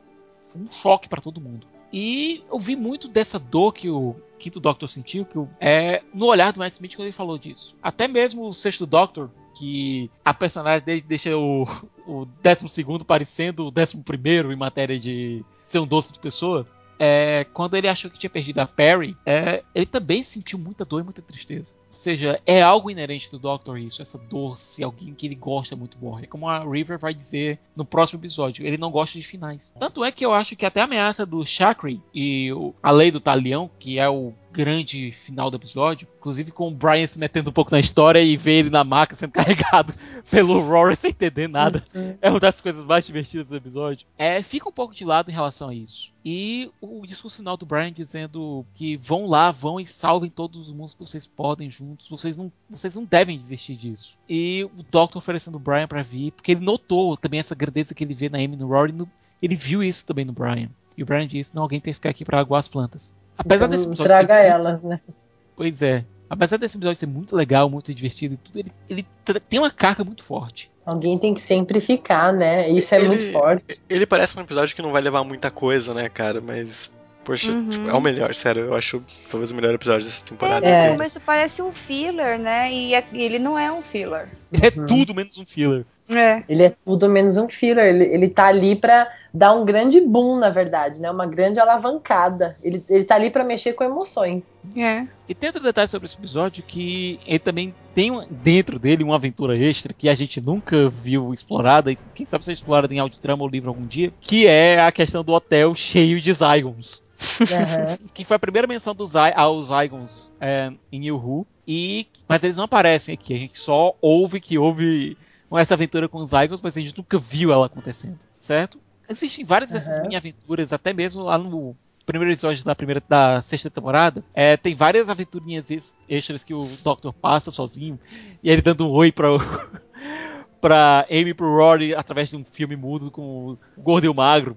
Foi um choque pra todo mundo. E eu vi muito dessa dor que o quinto Doctor sentiu, que é no olhar do Matt Smith quando ele falou disso. Até mesmo o sexto Doctor, que a personagem dele deixa o, o décimo segundo parecendo o décimo primeiro em matéria de ser um doce de pessoa. É, quando ele achou que tinha perdido a Perry, é, ele também sentiu muita dor e muita tristeza. Ou seja, é algo inerente do Doctor isso, essa dor se alguém que ele gosta muito morre. É como a River vai dizer no próximo episódio, ele não gosta de finais. Tanto é que eu acho que até a ameaça do Chakri e a lei do talião, que é o grande final do episódio, inclusive com o Brian se metendo um pouco na história e ver ele na maca sendo carregado pelo Rory sem entender nada. É uma das coisas mais divertidas do episódio. É, fica um pouco de lado em relação a isso. E o discurso final do Brian dizendo que vão lá, vão e salvem todos os mundos que vocês podem juntos. Vocês não, vocês não devem desistir disso. E o Doctor oferecendo o Brian pra vir, porque ele notou também essa grandeza que ele vê na Amy e no Rory. no- ele viu isso também no Brian. E o Brian disse: não, alguém tem que ficar aqui pra aguar as plantas. Apesar Então, desse episódio traga ser muito- elas, né? Pois é. Apesar desse episódio ser muito legal, muito divertido e tudo, ele, ele tem uma carga muito forte. Alguém tem que sempre ficar, né? Isso é Ele- muito forte. Ele parece um episódio que não vai levar muita coisa, né, cara? Mas, poxa, Uhum. tipo, é o melhor, sério. Eu acho talvez o melhor episódio dessa temporada. É, É. no começo parece um filler, né? E e ele não é um filler. Ele é Uhum. tudo menos um filler. É. Ele é tudo menos um filler. Ele, ele tá ali pra dar um grande boom, na verdade, né? Uma grande alavancada. Ele, ele tá ali pra mexer com emoções. É. E tem outro detalhe sobre esse episódio que ele também tem um- dentro dele uma aventura extra que a gente nunca viu explorada, e quem sabe ser explorada em audiodrama ou livro algum dia, que é a questão do hotel cheio de Zygons. Aham. que foi a primeira menção dos aos Zygons é, em New Who, e mas eles não aparecem aqui, a gente só ouve que houve essa aventura com os Zygons, mas a gente nunca viu ela acontecendo, certo? Existem várias dessas Aham. mini-aventuras, até mesmo lá no primeiro episódio da primeira da sexta temporada, é, tem várias aventurinhas ex- extras que o Doctor passa sozinho, e ele dando um oi pra, pra Amy e pro Rory através de um filme mudo com o Gordo e o Magro.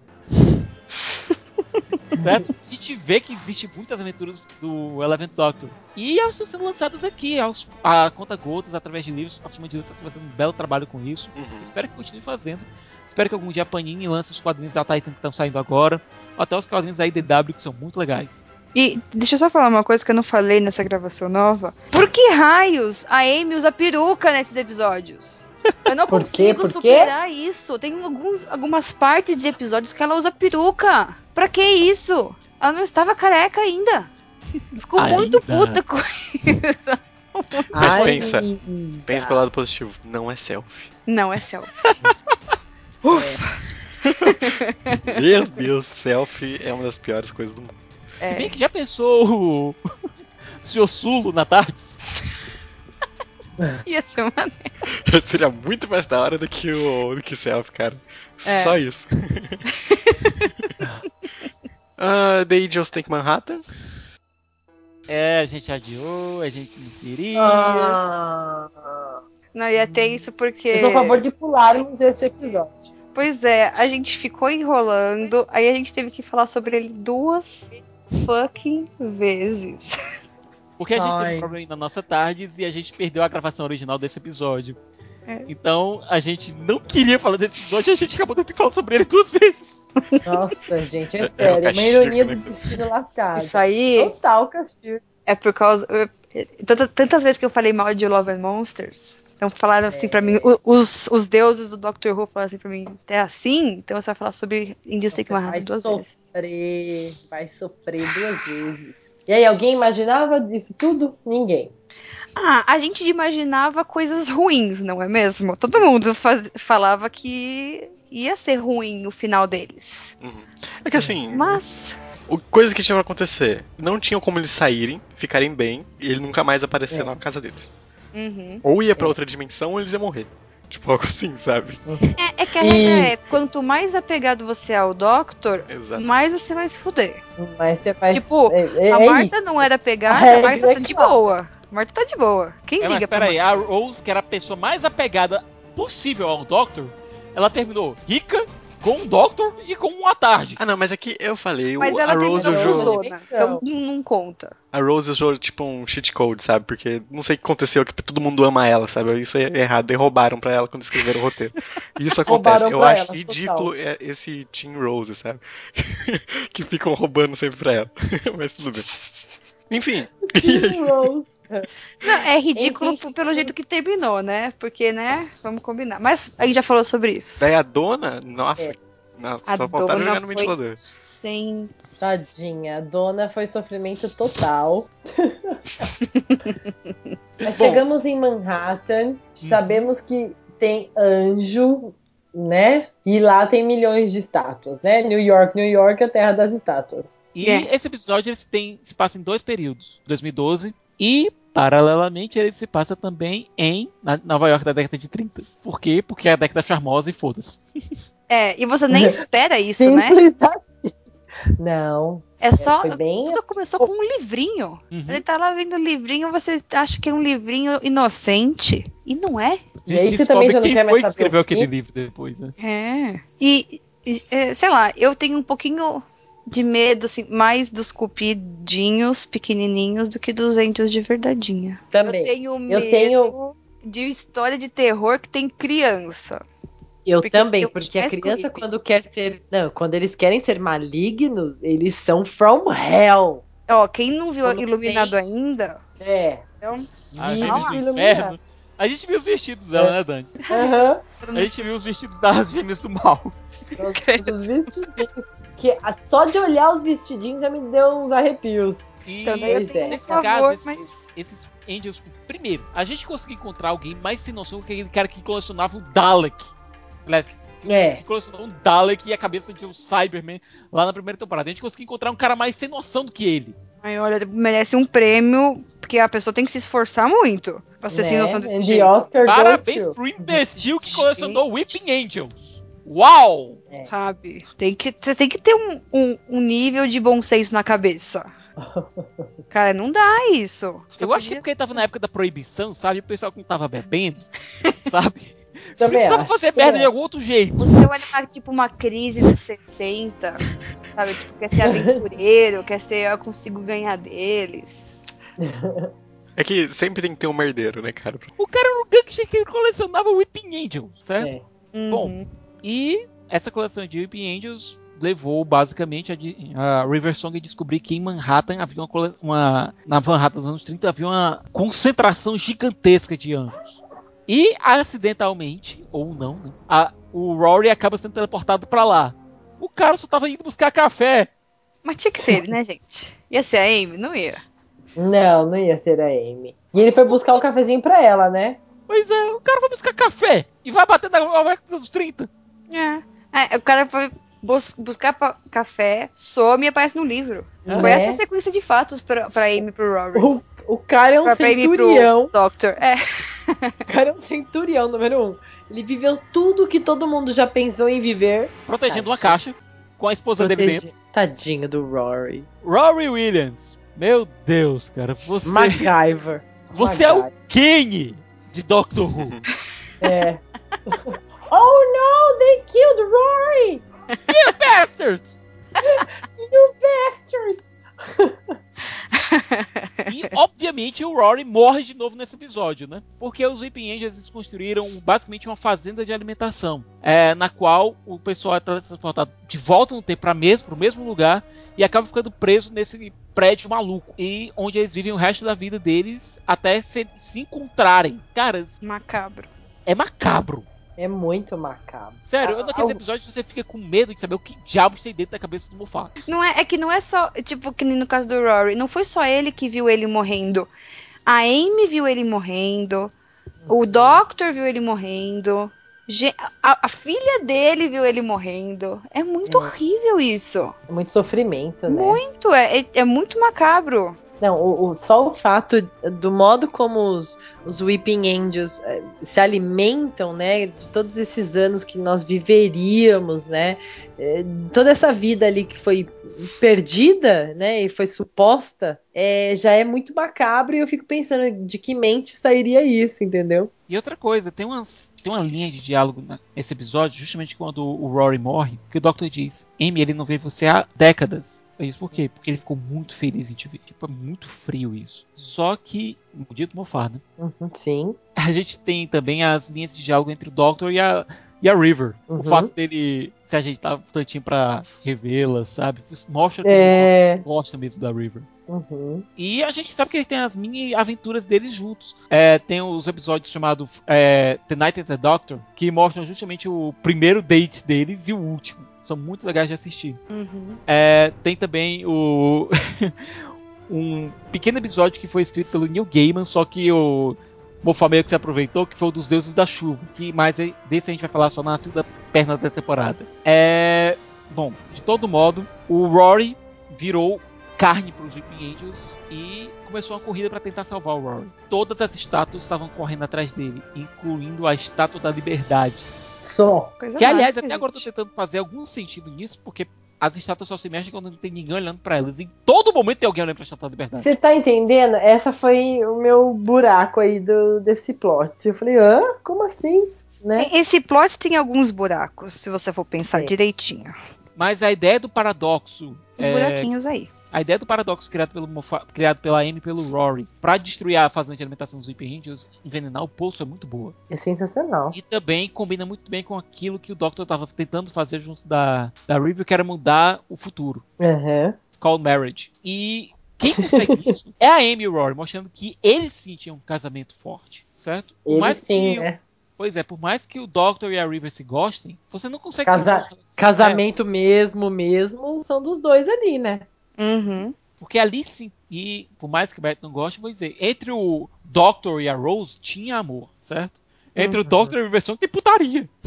Certo? A gente vê que existe muitas aventuras do Eleventh Doctor. E elas estão sendo lançadas aqui, aos, a conta gotas, através de livros. A Suma de está fazendo um belo trabalho com isso. Uhum. Espero que continue fazendo. Espero que algum dia a Panini lance os quadrinhos da Titan que estão saindo agora. Ou até os quadrinhos da IDW que são muito legais. E deixa eu só falar uma coisa que eu não falei nessa gravação nova. Por que raios a Amy usa peruca nesses episódios? Eu não Por consigo Por quê? superar isso. Tem alguns, algumas partes de episódios que ela usa peruca. Pra que isso? Ela não estava careca ainda. Ficou muito Ainda. puta com isso. Mas pensa, linda. Pensa pelo lado positivo. Não é selfie. Não é selfie. Meu Deus, selfie é uma das piores coisas do mundo. Se bem É. que já pensou o, o Sr. Sulo na Tardes? Ia ser uma... Seria muito mais da hora do que o do que selfie, cara. É. Só isso. Ah, The Angels Take Manhattan. É, a gente adiou, a gente não queria. Ah, Não ia ter isso porque. eu sou a favor de pularmos esse episódio. Pois é, a gente ficou enrolando, aí a gente teve que falar sobre ele duas fucking vezes. Porque a gente teve um problema na nossa Tardes e a gente perdeu a gravação original desse episódio. É. Então a gente não queria falar desse episódio e a gente acabou tendo que falar sobre ele duas vezes. Nossa, gente, é É, é sério. Uma castigo, ironia né? do destino lascado. Isso aí Total castigo. é por causa. é, tanta- Tantas vezes que eu falei mal de Love and Monsters. Então falaram assim pra mim, os, os deuses do Doctor Who falaram assim pra mim, é assim? Então você vai falar sobre Indians Take vai duas vezes. sofrer, vai sofrer duas vezes. E aí, alguém imaginava disso tudo? Ninguém. Ah, a gente imaginava coisas ruins, não é mesmo? Todo mundo faz- falava que ia ser ruim o final deles. Uhum. É que assim, Mas. o, coisa que tinha pra acontecer. Não tinham como eles saírem, ficarem bem, e ele nunca mais aparecer É. na casa deles. Uhum. Ou ia pra outra dimensão ou eles iam morrer. Tipo, algo assim, sabe? É, é que a regra é: quanto mais apegado você é ao Doctor, Exato. mais você vai se fuder. Mas você faz. Tipo, é, é- a é Marta isso. não era A pegada, a Marta é tá de boa. Marta tá de boa. Quem É, mas liga pra peraí, Marta? a Rose, que era a pessoa mais apegada possível ao Doctor, ela terminou rica, com o Doctor e com uma tarde. Ah, não, mas aqui eu falei, Mas o- ela a Rose usou- usou. cuzona, então não, não conta. A Rose usou tipo um cheat code, sabe? Porque não sei o que aconteceu, que todo mundo ama ela, sabe? Isso é errado. E roubaram pra ela quando escreveram o roteiro. E Isso acontece. Eu acho ela, ridículo é esse Team Rose, sabe? que ficam roubando sempre pra ela. Mas tudo bem. Enfim. Team Rose. Não, é ridículo pelo jeito que terminou, né? Porque, né? Vamos combinar. Mas a gente já falou sobre isso. Daí a dona, nossa. É. nossa A só faltaram dona jogar no foi ventilador. sem. Tadinha, a dona foi sofrimento total. Mas Bom. chegamos em Manhattan, sabemos que tem anjo, né? E lá tem milhões de estátuas, né? New York, New York é a terra das estátuas. E É. esse episódio ele se, tem, se passa em dois períodos, 2012 e paralelamente ele se passa também em Nova York da década de 30. Por quê? Porque é a década charmosa e foda-se. É, e você nem espera isso, né? Simples assim. Não, É só. foi bem- Tudo começou com um livrinho. Uhum. Ele tá lá lendo o livrinho, você acha que é um livrinho inocente. E não é. A E aí gente você também descobre já não quem quer mais foi que saber escreveu aquele livro depois, né? É. E, e, é, sei lá, eu tenho um pouquinho de medo, assim, mais dos cupidinhos pequenininhos do que dos Angels de verdadeinha. Também. Eu tenho medo Eu tenho- de história de terror que tem criança. Eu Porque também, eu porque a criança, creepy. quando quer ser. Não, quando eles querem ser malignos, eles são from hell. Ó, quem não viu Quando Iluminado tem- ainda, É. então, A do iluminado. Inferno. A gente viu os vestidos dela, né, Dani? Aham. A gente viu os vestidos das Gêmeas do Mal. Os- Os vestidinhos. Que só de olhar os vestidinhos já me deu uns arrepios. E também eu Pois tenho é. nesse favor, caso, esses, mas... esses Angels. Primeiro, a gente conseguiu encontrar alguém mais sem noção que aquele cara que colecionava o Dalek. Aliás, que, É. que colecionou um Dalek e a cabeça de um Cyberman lá na primeira temporada. A gente conseguiu encontrar um cara mais sem noção do que ele. Aí, olha, ele merece um prêmio, porque a pessoa tem que se esforçar muito pra ser sem né? noção desse jeito. Parabéns pro imbecil que colecionou Whipping Angels. Uau! Sabe? Tem que, você tem que ter um, um, um nível de bom senso na cabeça. Cara, não dá isso. Você Eu acho que é podia- porque ele tava na época da proibição, sabe? O pessoal que não tava bebendo, sabe? Também Precisava acho. fazer merda É. de algum outro jeito. Você olha uma, tipo uma crise dos 60, sabe? Tipo, quer ser aventureiro, quer ser eu consigo ganhar deles. É que sempre tem que ter um merdeiro, né, cara? O cara era um gangster que colecionava Whipping Angels, certo? É. Bom, Uhum. E essa coleção de Whipping Angels levou basicamente a, a River Song a descobrir que em Manhattan havia uma, uma na Manhattan dos anos 30 havia uma concentração gigantesca de anjos. E acidentalmente, ou não, né, a- o Rory acaba sendo teleportado pra lá. O cara só tava indo buscar café. Mas tinha que ser ele, né, gente? Ia ser a Amy? Não ia. Não, não ia ser a Amy. E ele foi buscar um cafezinho pra ela, né? Pois é, o cara vai buscar café e vai bater na Nova dos anos 30. É. É, o cara foi bus- buscar café, some e aparece no livro. Foi Né? essa a sequência de fatos pra, pra Amy e pro Rory. O, o cara é um Pra- pra centurião. Doctor. É. O cara é um centurião, número um. Ele viveu tudo que todo mundo já pensou em viver. Protegendo uma Tadinho. caixa com a esposa dele Protege- dentro. Tadinho do Rory. Rory Williams. Meu Deus, cara. Você, MacGyver. você é o MacGyver. Kenny de Doctor Who. É. oh no, they killed Rory! Bastards! You bastards! E, obviamente, o Rory morre de novo nesse episódio, né? Porque os Weeping Angels construíram basicamente uma fazenda de alimentação, é, na qual o pessoal é transportado de volta no tempo para mesmo, pro mesmo lugar e acaba ficando preso nesse prédio maluco e onde eles vivem o resto da vida deles até se, se encontrarem. Cara, Macabro. é macabro. É muito macabro. Sério, Ah, eu naqueles ah, episódios você fica com medo de saber o que diabos tem dentro da cabeça do Moffat. Não é, é que não é só, tipo, que nem no caso do Rory, não foi só ele que viu ele morrendo. A Amy viu ele morrendo, o Doctor viu ele morrendo, a, a filha dele viu ele morrendo. É muito É. horrível isso. É muito sofrimento, né? Muito, é, é, é muito macabro. Não, o, o- só o fato do modo como os, os Weeping Angels eh, se alimentam, né? De todos esses anos que nós viveríamos, né? eh, toda essa vida ali que foi perdida, né? E foi suposta, eh, já é muito macabro e eu fico pensando de que mente sairia isso, entendeu? E outra coisa, tem, umas, tem uma linha de diálogo nesse episódio, justamente quando o Rory morre, que o Doctor diz: Amy, ele não vê você há décadas. Eu disse, por quê? Porque ele ficou muito feliz em te ver. Tipo, é muito frio isso. Só que, maldito Moffat, né? Uhum, sim. A gente tem também as linhas de diálogo entre o Doctor e a, e a River. Uhum. O fato dele se ajeitar um tantinho pra revê-la, sabe? Mostra É. ele gosta mesmo da River. Uhum. E a gente sabe que ele tem as mini aventuras deles juntos. É, tem os episódios chamados é, The Night and the Doctor, que mostram justamente o primeiro date deles e o último. São muito legais de assistir. É, tem também o. um pequeno episódio que foi escrito pelo Neil Gaiman, só que o Moffat meio que se aproveitou, que foi o dos Deuses da Chuva. Que mais é- desse a gente vai falar só na segunda perna da temporada. É. Bom, de todo modo, o Rory virou carne para os Weeping Angels e começou uma corrida para tentar salvar o Rory. Todas as estátuas estavam correndo atrás dele, incluindo a estátua da liberdade. Só. Coisa Que aliás, até agora eu tô gente. tentando fazer algum sentido nisso, porque as estátuas só se mexem quando não tem ninguém olhando pra elas. Em todo momento tem alguém olhando pra estátua da liberdade. Você tá entendendo? Essa foi o meu buraco aí do, desse plot. Eu falei, hã? Como assim? Né? Esse plot tem alguns buracos, se você for pensar Sim. direitinho. Mas a ideia do paradoxo. Os é, buraquinhos aí. A ideia do paradoxo criado, pelo Mofa- criado pela Amy e pelo Rory pra destruir a fazenda de alimentação dos Weeping Angels, envenenar o poço é muito boa. É sensacional. E também combina muito bem com aquilo que o Doctor tava tentando fazer junto da, da River, que era mudar o futuro. It's called marriage. E quem consegue isso é a Amy e o Rory, mostrando que eles sim tinham um casamento forte, certo? Mais sim, né? Pois é, por mais que o Doctor e a River se gostem, você não consegue Casa- Casamento mesmo, mesmo, são dos dois ali, né? Uhum. Porque ali sim, e por mais que o Bert não goste, vou dizer, entre o Doctor e a Rose tinha amor, certo? Entre o Uhum. Doctor e a Song tem putaria.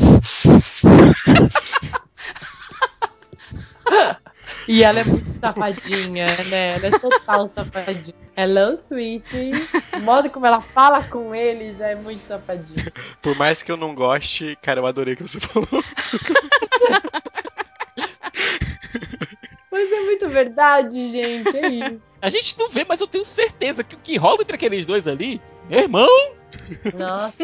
E ela é muito safadinha, né? Ela é total safadinha. Hello, sweetie. O modo como ela fala com ele já é muito safadinha. Por mais que eu não goste, cara, eu adorei o que você falou. Mas é muito verdade, gente. É isso. A gente não vê, mas eu tenho certeza que o que rola entre aqueles dois ali, meu irmão, Nossa.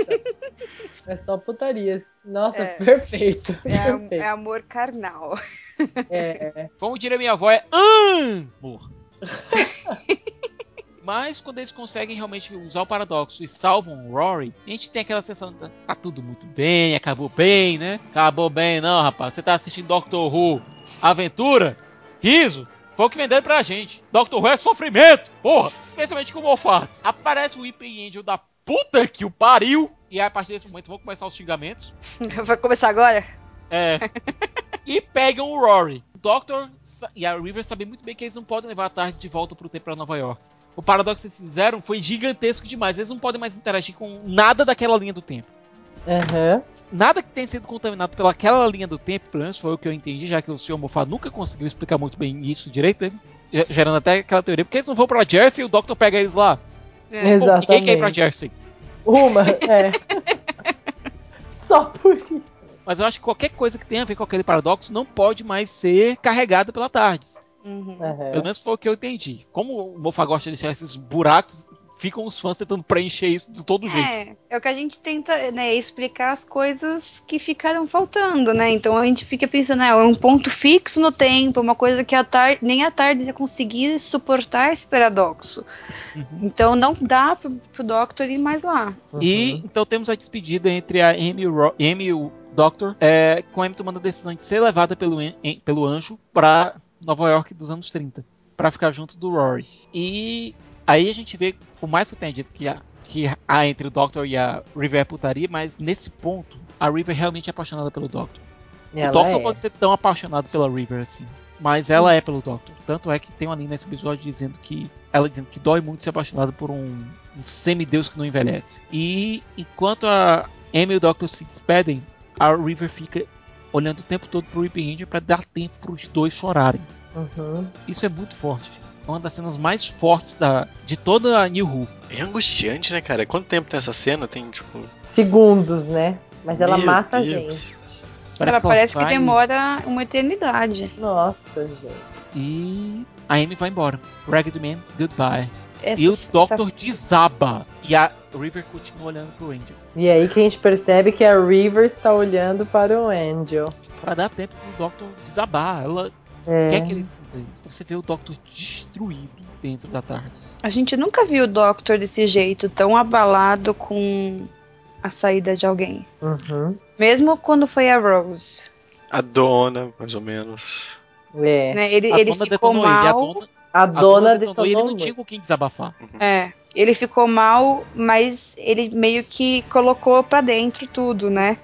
É só putarias. Nossa, É. perfeito. É, Perfeito. é amor carnal. É. como diria minha avó, é amor. Mas quando eles conseguem realmente usar o paradoxo e salvam o Rory, a gente tem aquela sensação de tá tudo muito bem, acabou bem, né? Acabou bem, não, rapaz. Você tá assistindo Doctor Who Aventura? Riso? Foi o que venderam pra gente. Doctor Who é sofrimento, porra. Especialmente com o Moffat. Aparece o Weeping Angel da puta que o pariu. E aí, a partir desse momento vão começar os xingamentos. Vai começar agora? É. e pegam o Rory. O Doctor e a River sabem muito bem que eles não podem levar a tarde de volta pro tempo pra Nova York. O paradoxo que eles fizeram foi gigantesco demais. Eles não podem mais interagir com nada daquela linha do tempo. Aham. Nada que tenha sido contaminado pelaquela linha do tempo, pelo menos foi o que eu entendi, já que o Sr. Moffat nunca conseguiu explicar muito bem isso direito, né? Ge- gerando até aquela teoria. Porque eles não vão pra Jersey e o Doctor pega eles lá. É. Pô, ninguém quer ir pra Exatamente. Jersey. Uma, é. Só por isso. Mas eu acho que qualquer coisa que tenha a ver com aquele paradoxo não pode mais ser carregada pela Tardes. Uhum. Pelo Aham. menos foi o que eu entendi. Como o Moffat gosta de deixar esses buracos, ficam os fãs tentando preencher isso de todo jeito. É, é o que a gente tenta, né, explicar as coisas que ficaram faltando, né? Então a gente fica pensando, é um ponto fixo no tempo, uma coisa que a tar nem a tarde ia conseguir suportar esse paradoxo. Uhum. Então não dá pro, pro Doctor ir mais lá. E Uhum. então temos a despedida entre a Amy e Ro- Amy e o Doctor, é, com a Amy tomando a decisão de ser levada pelo, em- pelo anjo pra Nova York dos anos 30, pra ficar junto do Rory. E aí a gente vê, por mais que eu tenha dito que a, que há entre o Doctor e a River é putaria, mas nesse ponto a River realmente é apaixonada pelo Doctor. O Doctor é. pode ser tão apaixonado pela River assim. Mas ela é pelo Doctor. Tanto é que tem uma linha nesse episódio dizendo que. Ela dizendo que dói muito ser apaixonada por um, um semideus que não envelhece. E enquanto a Amy e o Doctor se despedem, a River fica olhando o tempo todo pro Weeping Angel pra dar tempo pros dois chorarem. Uhum. Isso é muito forte. É uma das cenas mais fortes da, de toda a New Who. É angustiante, né, cara? Quanto tempo tem essa cena? Tem, tipo. Segundos, né? Mas ela Meu mata a Deus. gente. ela parece que vai demora uma eternidade. Nossa, gente. E a Amy vai embora. Ragged Man, goodbye. Essa- E o essa- Doctor desaba. E a River continua olhando pro Angel. E aí que a gente percebe que a River está olhando para o Angel. Pra dar tempo pro Doctor desabar. Ela É. quer que ele sinta isso. Você vê o Doctor destruído dentro da TARDIS. A gente nunca viu o Doctor desse jeito, tão abalado com a saída de alguém. Uhum. Mesmo quando foi a Rose. A dona, mais ou menos. É. Né? Ele, A ele dona ficou detonou ele. A mal. dona, A a dona detonou detonou ele. Ele não tinha com quem desabafar. É. Ele ficou mal, mas ele meio que colocou pra dentro tudo, né?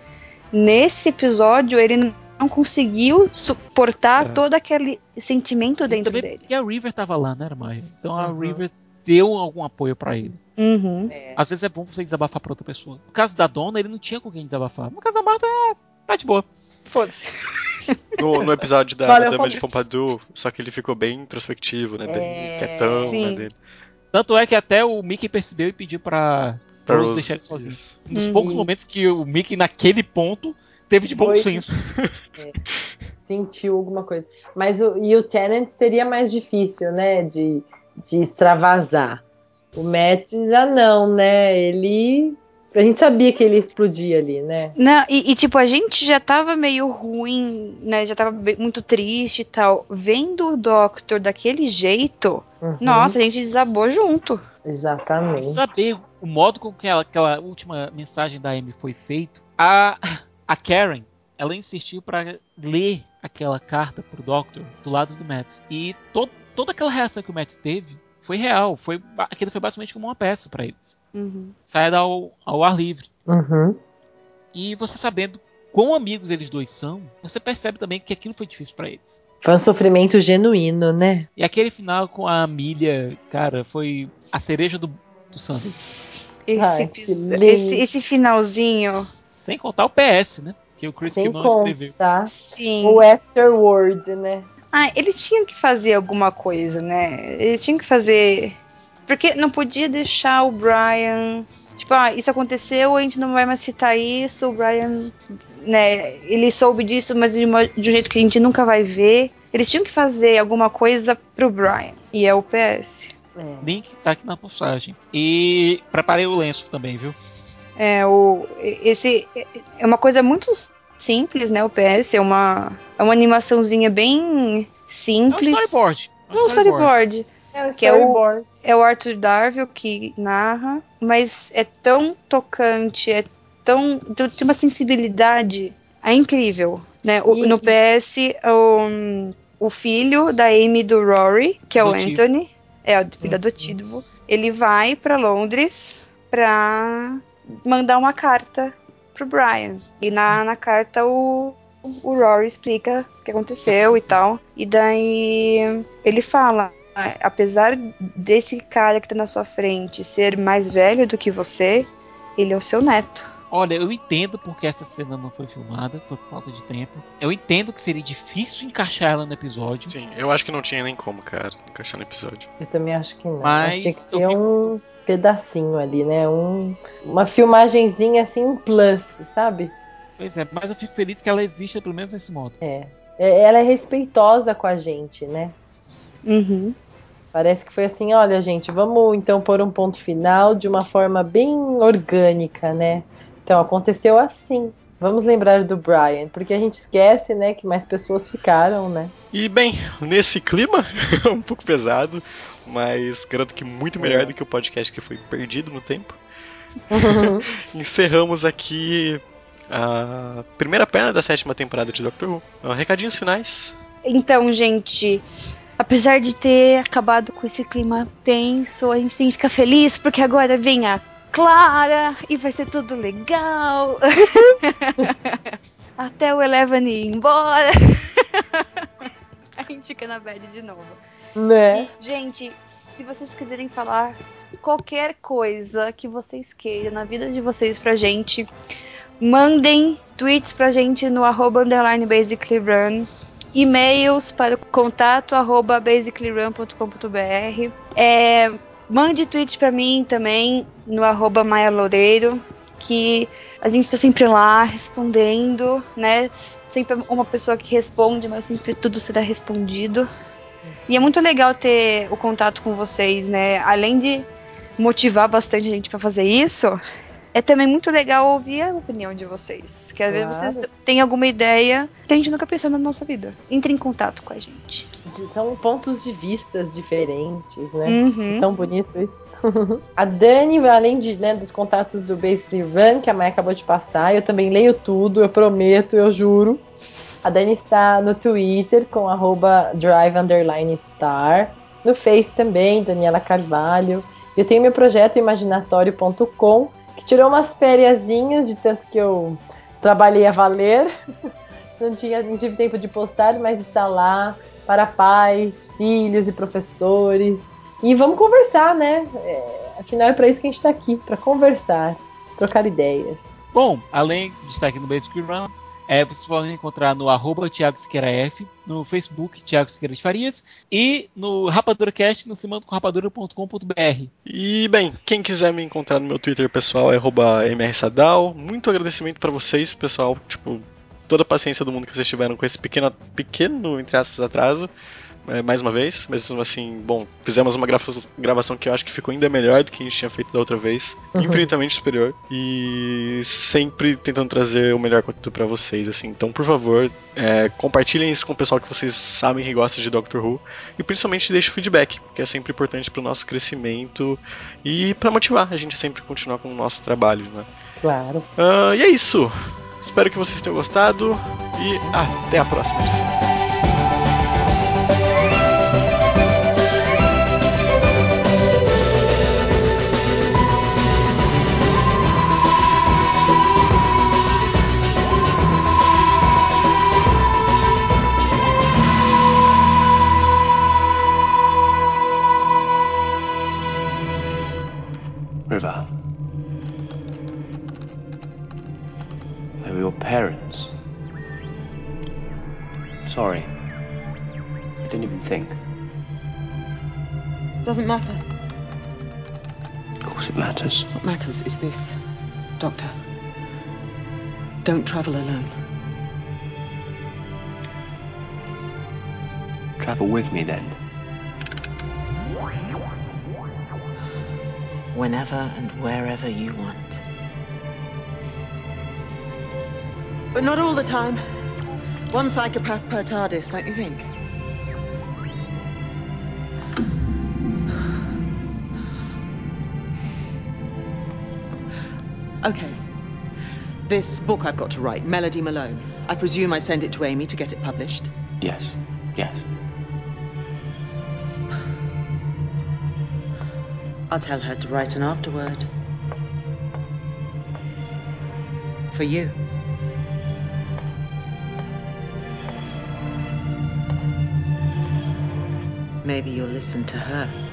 Nesse episódio, ele não conseguiu suportar É. todo aquele sentimento E dentro também dele. porque a River tava lá, né, Maia? Então a Uhum. River deu algum apoio pra ele. Uhum. Às vezes é bom você desabafar pra outra pessoa. No caso da dona, ele não tinha com quem desabafar. No caso da Marta, é, tá de boa. Foda-se. No, no episódio da Valeu, Dama de. Pompadour, só que ele ficou bem introspectivo, né? Bem É, quietão, sim. né? Dele. Tanto é que até o Mickey percebeu e pediu pra, Pra Rose Rose, deixar ele sozinho. isso. Um dos Uhum. poucos momentos que o Mickey, naquele ponto, teve de bom Foi. senso. Sentiu alguma coisa. Mas o, e o Tenant seria mais difícil, né? De, de extravasar. O Matt já não, né? Ele A gente sabia que ele ia explodir ali, né? Não, e, e, tipo, a gente já tava meio ruim, né? Já tava muito triste e tal. Vendo o Doctor daquele jeito, Uhum, nossa, a gente desabou junto. Exatamente. saber o modo com que ela- aquela última mensagem da Amy foi feito, a, a Karen, ela insistiu para ler aquela carta pro Doctor do lado do Matt. E todo, toda aquela reação que o Matt teve foi real. Foi, aquilo foi basicamente como uma peça para eles. Uhum. Saia ao, ao ar livre. Uhum. E você sabendo quão amigos eles dois são, você percebe também que aquilo foi difícil para eles. Foi um sofrimento genuíno, né? E aquele final com a Milha, cara, foi a cereja do, do Sunday. Esse, Ai, esse, esse finalzinho, Sem contar o PS, né? Que o Chris Sem não escreveu. contar sim. o afterword, né? Ah, eles tinham que fazer alguma coisa, né? Eles tinham que fazer. Porque não podia deixar o Brian. Tipo, ah, isso aconteceu, a gente não vai mais citar isso. O Brian, né? Ele soube disso, mas de, uma- de um jeito que a gente nunca vai ver. Eles tinham que fazer alguma coisa pro Brian. E é o PS. É. Link tá aqui na postagem. E preparei o lenço também, viu? É, o, esse, é uma coisa muito simples, né? O PS é uma, é uma animaçãozinha bem É um simples. storyboard. É É um storyboard. É o Que é o- storyboard. É o Arthur Darville que narra, mas é tão tocante, é tão. tem uma sensibilidade. É incrível. Né? O- E- no PS, o, o filho da Amy e do Rory, que é o. Anthony, é o filho Uhum. adotivo, ele vai pra Londres pra mandar uma carta pro Brian. E na, na carta o, o Rory explica o que aconteceu e tal. E daí ele fala. "Ah, Apesar desse cara que tá na sua frente ser mais velho do que você, ele é o seu neto. Olha, eu entendo porque essa cena não foi filmada, foi por falta de tempo. Eu entendo que seria difícil encaixar ela no episódio. Sim, eu acho que não tinha nem como, cara, encaixar no episódio. Eu também acho que não. Mas acho que tinha que eu ser fico- um pedacinho ali, né? Um, uma filmagenzinha assim, um plus, sabe? Pois é, mas eu fico feliz que ela exista pelo menos nesse modo. É, ela é respeitosa com a gente, né? Uhum. Parece que foi assim, olha, gente, vamos então pôr um ponto final de uma forma bem orgânica, né? Então aconteceu assim. Vamos lembrar do Brian, porque a gente esquece, né, que mais pessoas ficaram, né? E bem, nesse clima, um pouco pesado, mas garanto que muito melhor do que o podcast que foi perdido no tempo. Encerramos aqui a primeira perna da sétima temporada de Doctor Who. Ah, Recadinhos finais. Então, gente, apesar de ter acabado com esse clima tenso, a gente tem que ficar feliz porque agora vem a Clara e vai ser tudo legal. Até o Eleven ir embora. a gente fica na bad de novo. né? E, gente, se vocês quiserem falar qualquer coisa que vocês queiram na vida de vocês pra gente, mandem tweets pra gente no arroba underline basicallyrun, e-mails para o contato arroba basicallyrun.com.br, é, mande tweet pra mim também no arroba Maia Loureiro, que a gente tá sempre lá respondendo, né? Sempre uma pessoa que responde, mas sempre tudo será respondido. E é muito legal ter o contato com vocês, né? Além de motivar bastante a gente pra fazer isso, é também muito legal ouvir a opinião de vocês. Que às vezes Claro. vocês têm alguma ideia que a gente nunca pensou na nossa vida. Entre em contato com a gente. São pontos de vistas diferentes, né? Uhum. Tão bonito isso. a Dani, além de, né, dos contatos do Basically Run, que a Maia acabou de passar, eu também leio tudo, eu prometo, eu juro. A Dani está no Twitter com arroba drive star. No Face também, Daniela Carvalho. Eu tenho meu projeto imaginatório.com, que tirou umas fériasinhas de tanto que eu trabalhei a valer. Não, tinha, não tive tempo de postar, mas está lá para pais, filhos e professores. E vamos conversar, né? É, afinal, é para isso que a gente está aqui para conversar, trocar ideias. Bom, além de estar aqui no Basic Run, é, vocês podem encontrar no arroba Thiago Siqueira F, no Facebook Thiago Siqueira de Farias e no RapaduraCast no cimandocorrapadura.com.br. E bem, quem quiser me encontrar no meu Twitter pessoal é mrsadal. Muito agradecimento pra vocês, pessoal. Tipo, toda a paciência do mundo que vocês tiveram com esse pequeno, pequeno entre aspas, atraso. É, mais uma vez. Mesmo assim, bom, fizemos uma gravação que eu acho que ficou ainda melhor do que a gente tinha feito da outra vez. Uhum. Infinitamente superior. E sempre tentando trazer o melhor conteúdo para vocês, assim. Então, por favor, é, compartilhem isso com o pessoal que vocês sabem que gosta de Doctor Who. E principalmente deixem feedback, que é sempre importante para o nosso crescimento e para motivar a gente sempre continuar com o nosso trabalho, né? Claro. Uh, e é isso. Espero que vocês tenham gostado e até a próxima edição. River. They were your parents. Sorry. I didn't even think. Doesn't matter. Of course it matters. What matters is this, Doctor. Don't travel alone. Travel with me then. Whenever and wherever you want. But not all the time. One psychopath per TARDIS, don't you think? Okay. This book I've got to write, Melody Malone. I presume I send it to Amy to get it published? Yes, yes. I'll tell her to write an afterword. For you. Maybe you'll listen to her.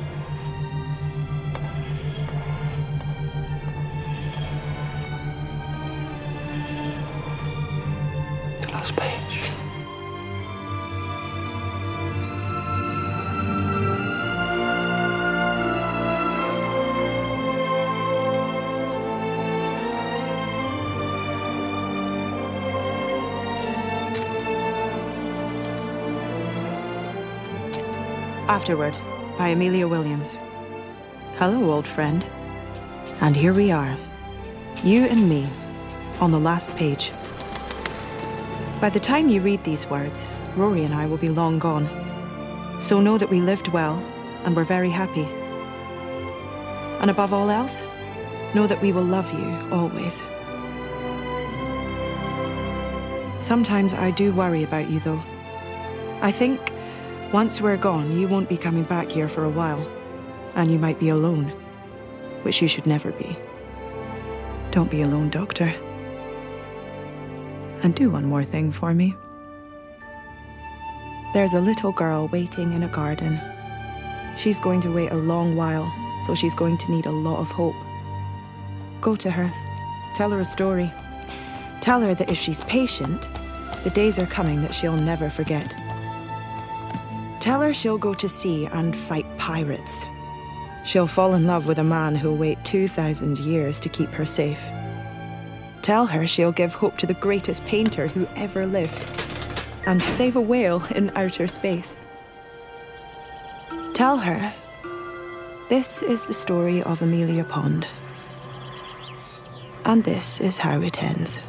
Afterward by Amelia Williams. Hello, old friend. And here we are, you and me, on the last page. By the time you read these words, Rory and I will be long gone. So know that we lived well and were very happy. And above all else, know that we will love you always. Sometimes I do worry about you, though. I think once we're gone, you won't be coming back here for a while, and you might be alone, which you should never be. Don't be alone, Doctor. And do one more thing for me. There's a little girl waiting in a garden. She's going to wait a long while, so she's going to need a lot of hope. Go to her. Tell her a story. Tell her that if she's patient, the days are coming that she'll never forget. Tell her she'll go to sea and fight pirates. She'll fall in love with a man who'll wait 2,000 years to keep her safe. Tell her she'll give hope to the greatest painter who ever lived and save a whale in outer space. Tell her this is the story of Amelia Pond. And this is how it ends.